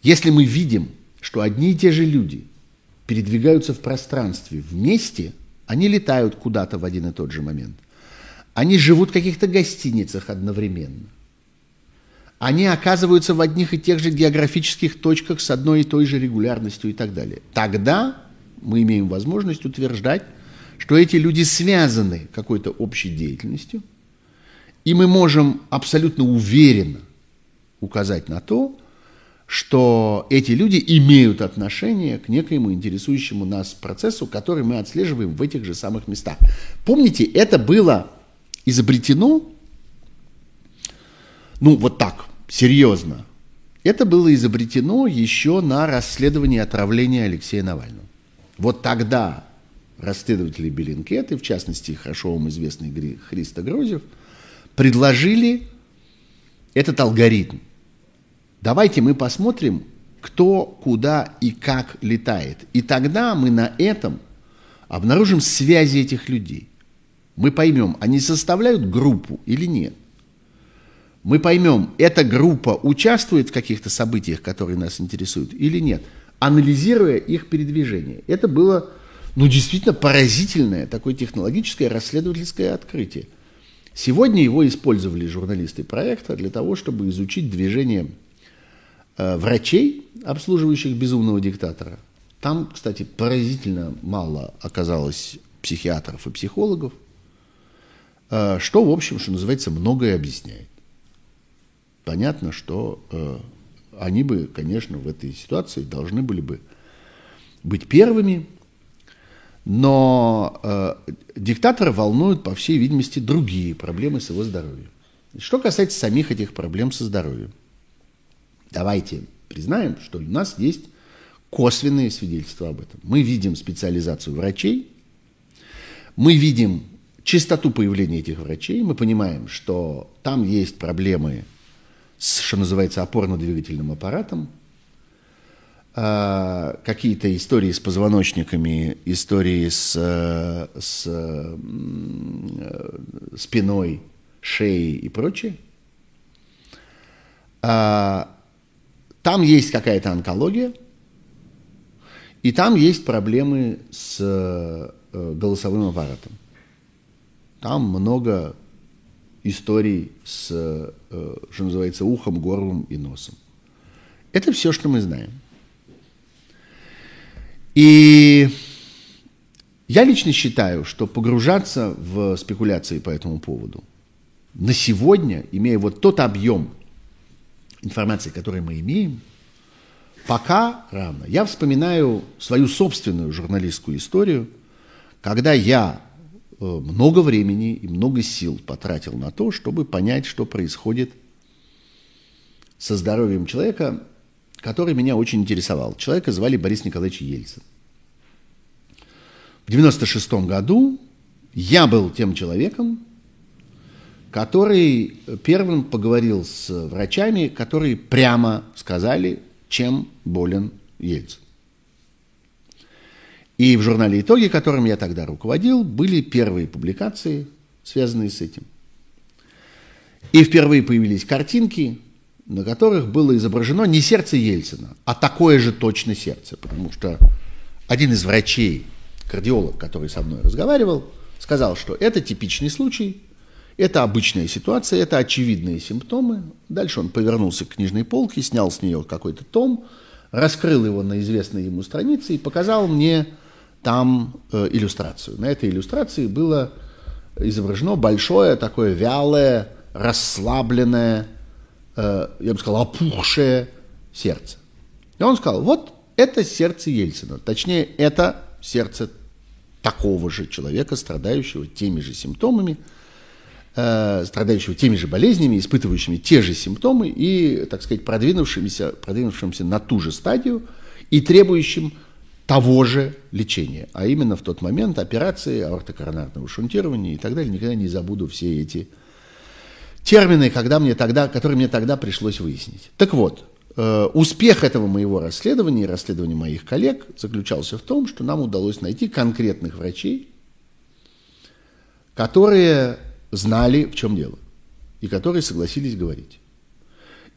Если мы видим, что одни и те же люди передвигаются в пространстве вместе, они летают куда-то в один и тот же момент. Они живут в каких-то гостиницах одновременно – они оказываются в одних и тех же географических точках с одной и той же регулярностью и так далее. Тогда мы имеем возможность утверждать, что эти люди связаны какой-то общей деятельностью, и мы можем абсолютно уверенно указать на то, что эти люди имеют отношение к некоему интересующему нас процессу, который мы отслеживаем в этих же самых местах. Помните, это было изобретено, ну вот так, серьезно. Это было изобретено еще на расследовании отравления Алексея Навального. Вот тогда расследователи Беллинкеты, в частности, хорошо вам известный Христо Грозев, предложили этот алгоритм. Давайте мы посмотрим, кто, куда и как летает. И тогда мы на этом обнаружим связи этих людей. Мы поймем, они составляют группу или нет мы поймем, эта группа участвует в каких-то событиях, которые нас интересуют, или нет, анализируя их передвижение. Это было, ну, действительно поразительное такое технологическое расследовательское открытие. Сегодня его использовали журналисты проекта для того, чтобы изучить движение э, врачей, обслуживающих безумного диктатора. Там, кстати, поразительно мало оказалось психиатров и психологов, э, что, в общем, что называется, многое объясняет понятно, что э, они бы, конечно, в этой ситуации должны были бы быть первыми, но э, диктатора волнуют, по всей видимости, другие проблемы с его здоровьем. Что касается самих этих проблем со здоровьем, давайте признаем, что у нас есть косвенные свидетельства об этом. Мы видим специализацию врачей, мы видим частоту появления этих врачей, мы понимаем, что там есть проблемы с, что называется, опорно-двигательным аппаратом, а, какие-то истории с позвоночниками, истории с, с спиной, шеей и прочее. А, там есть какая-то онкология, и там есть проблемы с э, голосовым аппаратом. Там много историй с, э, что называется, ухом, горлом и носом. Это все, что мы знаем. И я лично считаю, что погружаться в спекуляции по этому поводу на сегодня, имея вот тот объем информации, который мы имеем, пока рано. Я вспоминаю свою собственную журналистскую историю, когда я много времени и много сил потратил на то, чтобы понять, что происходит со здоровьем человека, который меня очень интересовал. Человека звали Борис Николаевич Ельцин. в 96 году я был тем человеком, который первым поговорил с врачами, которые прямо сказали, чем болен Ельцин. И в журнале «Итоги», которым я тогда руководил, были первые публикации, связанные с этим. И впервые появились картинки, на которых было изображено не сердце Ельцина, а такое же точно сердце, потому что один из врачей, кардиолог, который со мной разговаривал, сказал, что это типичный случай, это обычная ситуация, это очевидные симптомы. Дальше он повернулся к книжной полке, снял с нее какой-то том, раскрыл его на известной ему странице и показал мне там э, иллюстрацию. На этой иллюстрации было изображено большое, такое вялое, расслабленное, э, я бы сказал, опухшее сердце. И он сказал, вот это сердце Ельцина, точнее, это сердце такого же человека, страдающего теми же симптомами, э, страдающего теми же болезнями, испытывающими те же симптомы и, так сказать, продвинувшимся, продвинувшимся на ту же стадию и требующим того же лечения, а именно в тот момент операции аортокоронарного шунтирования и так далее. Никогда не забуду все эти термины, когда мне тогда, которые мне тогда пришлось выяснить. Так вот, э, успех этого моего расследования и расследования моих коллег заключался в том, что нам удалось найти конкретных врачей, которые знали, в чем дело, и которые согласились говорить.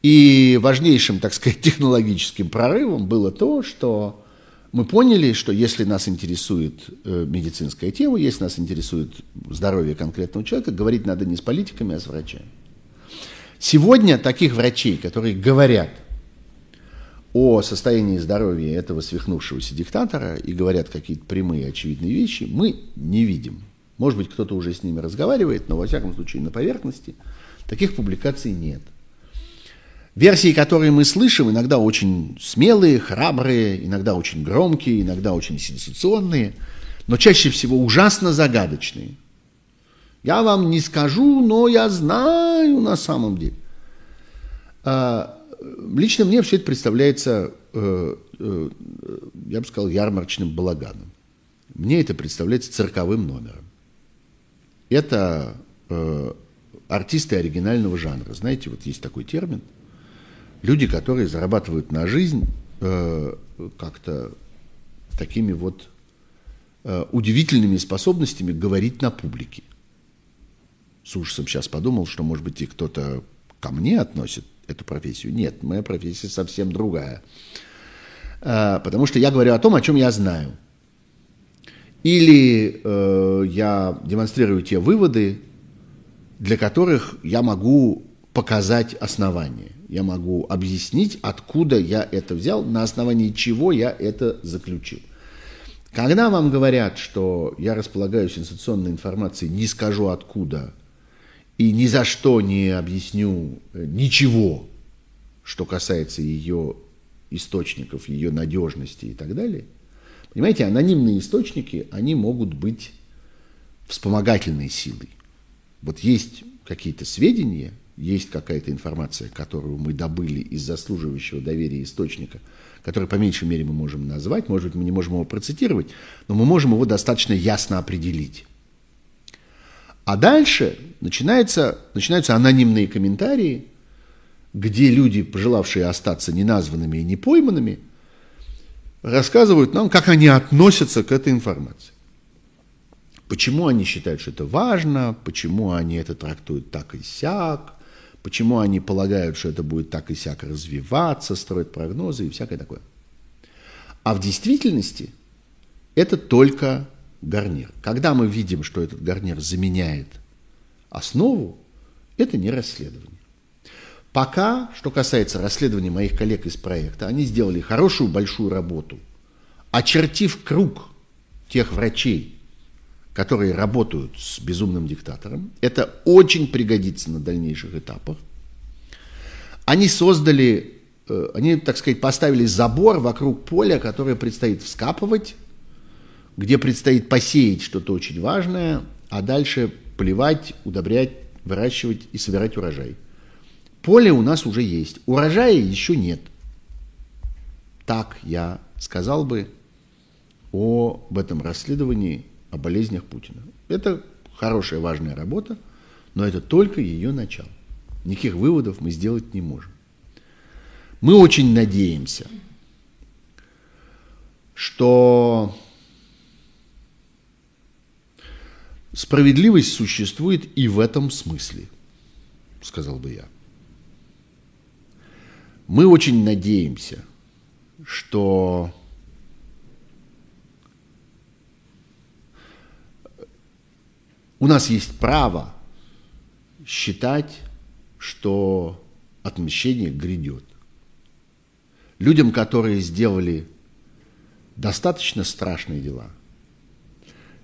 И важнейшим, так сказать, технологическим прорывом было то, что мы поняли, что если нас интересует э, медицинская тема, если нас интересует здоровье конкретного человека, говорить надо не с политиками, а с врачами. Сегодня таких врачей, которые говорят о состоянии здоровья этого свихнувшегося диктатора и говорят какие-то прямые очевидные вещи, мы не видим. Может быть, кто-то уже с ними разговаривает, но во всяком случае на поверхности таких публикаций нет. Версии, которые мы слышим, иногда очень смелые, храбрые, иногда очень громкие, иногда очень сенсационные, но чаще всего ужасно загадочные. Я вам не скажу, но я знаю на самом деле. А, лично мне все это представляется, э, э, я бы сказал, ярмарочным балаганом. Мне это представляется цирковым номером. Это э, артисты оригинального жанра. Знаете, вот есть такой термин – люди, которые зарабатывают на жизнь э, как-то такими вот э, удивительными способностями говорить на публике. С ужасом сейчас подумал, что, может быть, и кто-то ко мне относит эту профессию. Нет, моя профессия совсем другая. Э, потому что я говорю о том, о чем я знаю. Или э, я демонстрирую те выводы, для которых я могу показать основания я могу объяснить, откуда я это взял, на основании чего я это заключил. Когда вам говорят, что я располагаю сенсационной информацией, не скажу откуда, и ни за что не объясню э, ничего, что касается ее источников, ее надежности и так далее, понимаете, анонимные источники, они могут быть вспомогательной силой. Вот есть какие-то сведения, есть какая-то информация, которую мы добыли из заслуживающего доверия источника, который по меньшей мере мы можем назвать, может быть, мы не можем его процитировать, но мы можем его достаточно ясно определить. А дальше начинается, начинаются анонимные комментарии, где люди, пожелавшие остаться неназванными и непойманными, рассказывают нам, как они относятся к этой информации. Почему они считают, что это важно, почему они это трактуют так и сяк, почему они полагают, что это будет так и сяк развиваться, строить прогнозы и всякое такое. А в действительности это только гарнир. Когда мы видим, что этот гарнир заменяет основу, это не расследование. Пока, что касается расследования моих коллег из проекта, они сделали хорошую большую работу, очертив круг тех врачей, которые работают с безумным диктатором. Это очень пригодится на дальнейших этапах. Они создали, э, они, так сказать, поставили забор вокруг поля, которое предстоит вскапывать, где предстоит посеять что-то очень важное, а дальше поливать, удобрять, выращивать и собирать урожай. Поле у нас уже есть, урожая еще нет. Так я сказал бы об этом расследовании о болезнях Путина. Это хорошая, важная работа, но это только ее начало. Никаких выводов мы сделать не можем. Мы очень надеемся, что справедливость существует и в этом смысле, сказал бы я. Мы очень надеемся, что у нас есть право считать, что отмщение грядет. Людям, которые сделали достаточно страшные дела,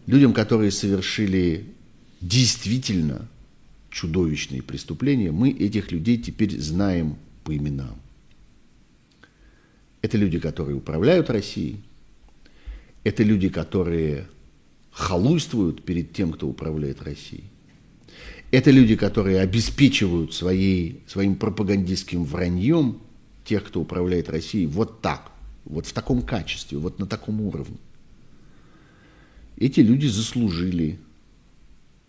людям, которые совершили действительно чудовищные преступления, мы этих людей теперь знаем по именам. Это люди, которые управляют Россией, это люди, которые халуйствуют перед тем, кто управляет Россией. Это люди, которые обеспечивают своей, своим пропагандистским враньем тех, кто управляет Россией, вот так, вот в таком качестве, вот на таком уровне. Эти люди заслужили,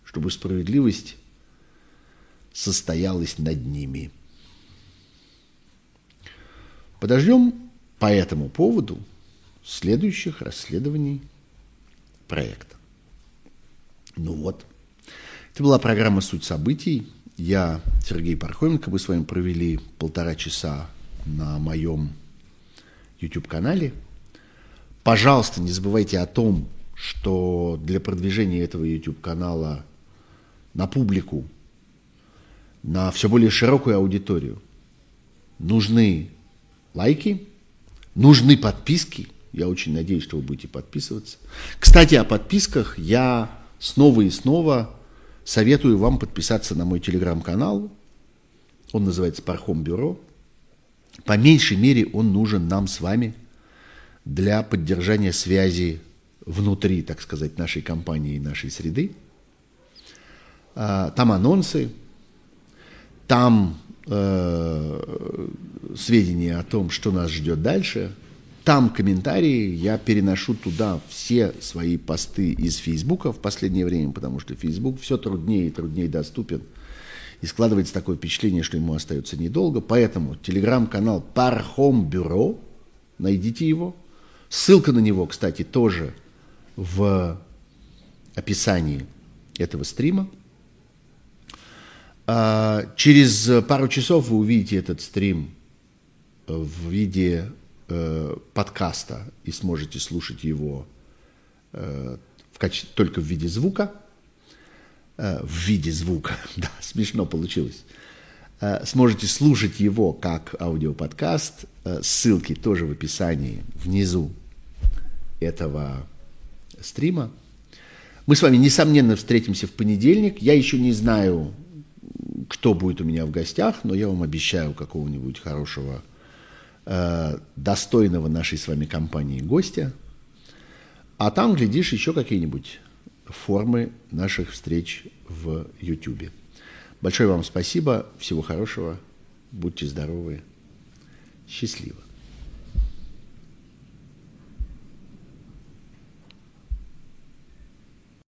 чтобы справедливость состоялась над ними. Подождем по этому поводу следующих расследований проекта. Ну вот. Это была программа «Суть событий». Я, Сергей Пархоменко, мы с вами провели полтора часа на моем YouTube-канале. Пожалуйста, не забывайте о том, что для продвижения этого YouTube-канала на публику, на все более широкую аудиторию нужны лайки, нужны подписки. Я очень надеюсь, что вы будете подписываться. Кстати, о подписках я снова и снова советую вам подписаться на мой телеграм-канал. Он называется Пархом Бюро. По меньшей мере он нужен нам с вами для поддержания связи внутри, так сказать, нашей компании и нашей среды. А, там анонсы, там э, сведения о том, что нас ждет дальше. Там комментарии, я переношу туда все свои посты из Фейсбука в последнее время, потому что Фейсбук все труднее и труднее доступен. И складывается такое впечатление, что ему остается недолго. Поэтому телеграм-канал Пархом Бюро, найдите его. Ссылка на него, кстати, тоже в описании этого стрима. А, через пару часов вы увидите этот стрим в виде э, подкаста и сможете слушать его э, в качестве, только в виде звука. Э, в виде звука, да, смешно получилось. Сможете слушать его как аудиоподкаст. Ссылки тоже в описании внизу этого стрима. Мы с вами, несомненно, встретимся в понедельник. Я еще не знаю, кто будет у меня в гостях, но я вам обещаю какого-нибудь хорошего Э, достойного нашей с вами компании гостя, а там, глядишь, еще какие-нибудь формы наших встреч в YouTube. Большое вам спасибо, всего хорошего, будьте здоровы, счастливо.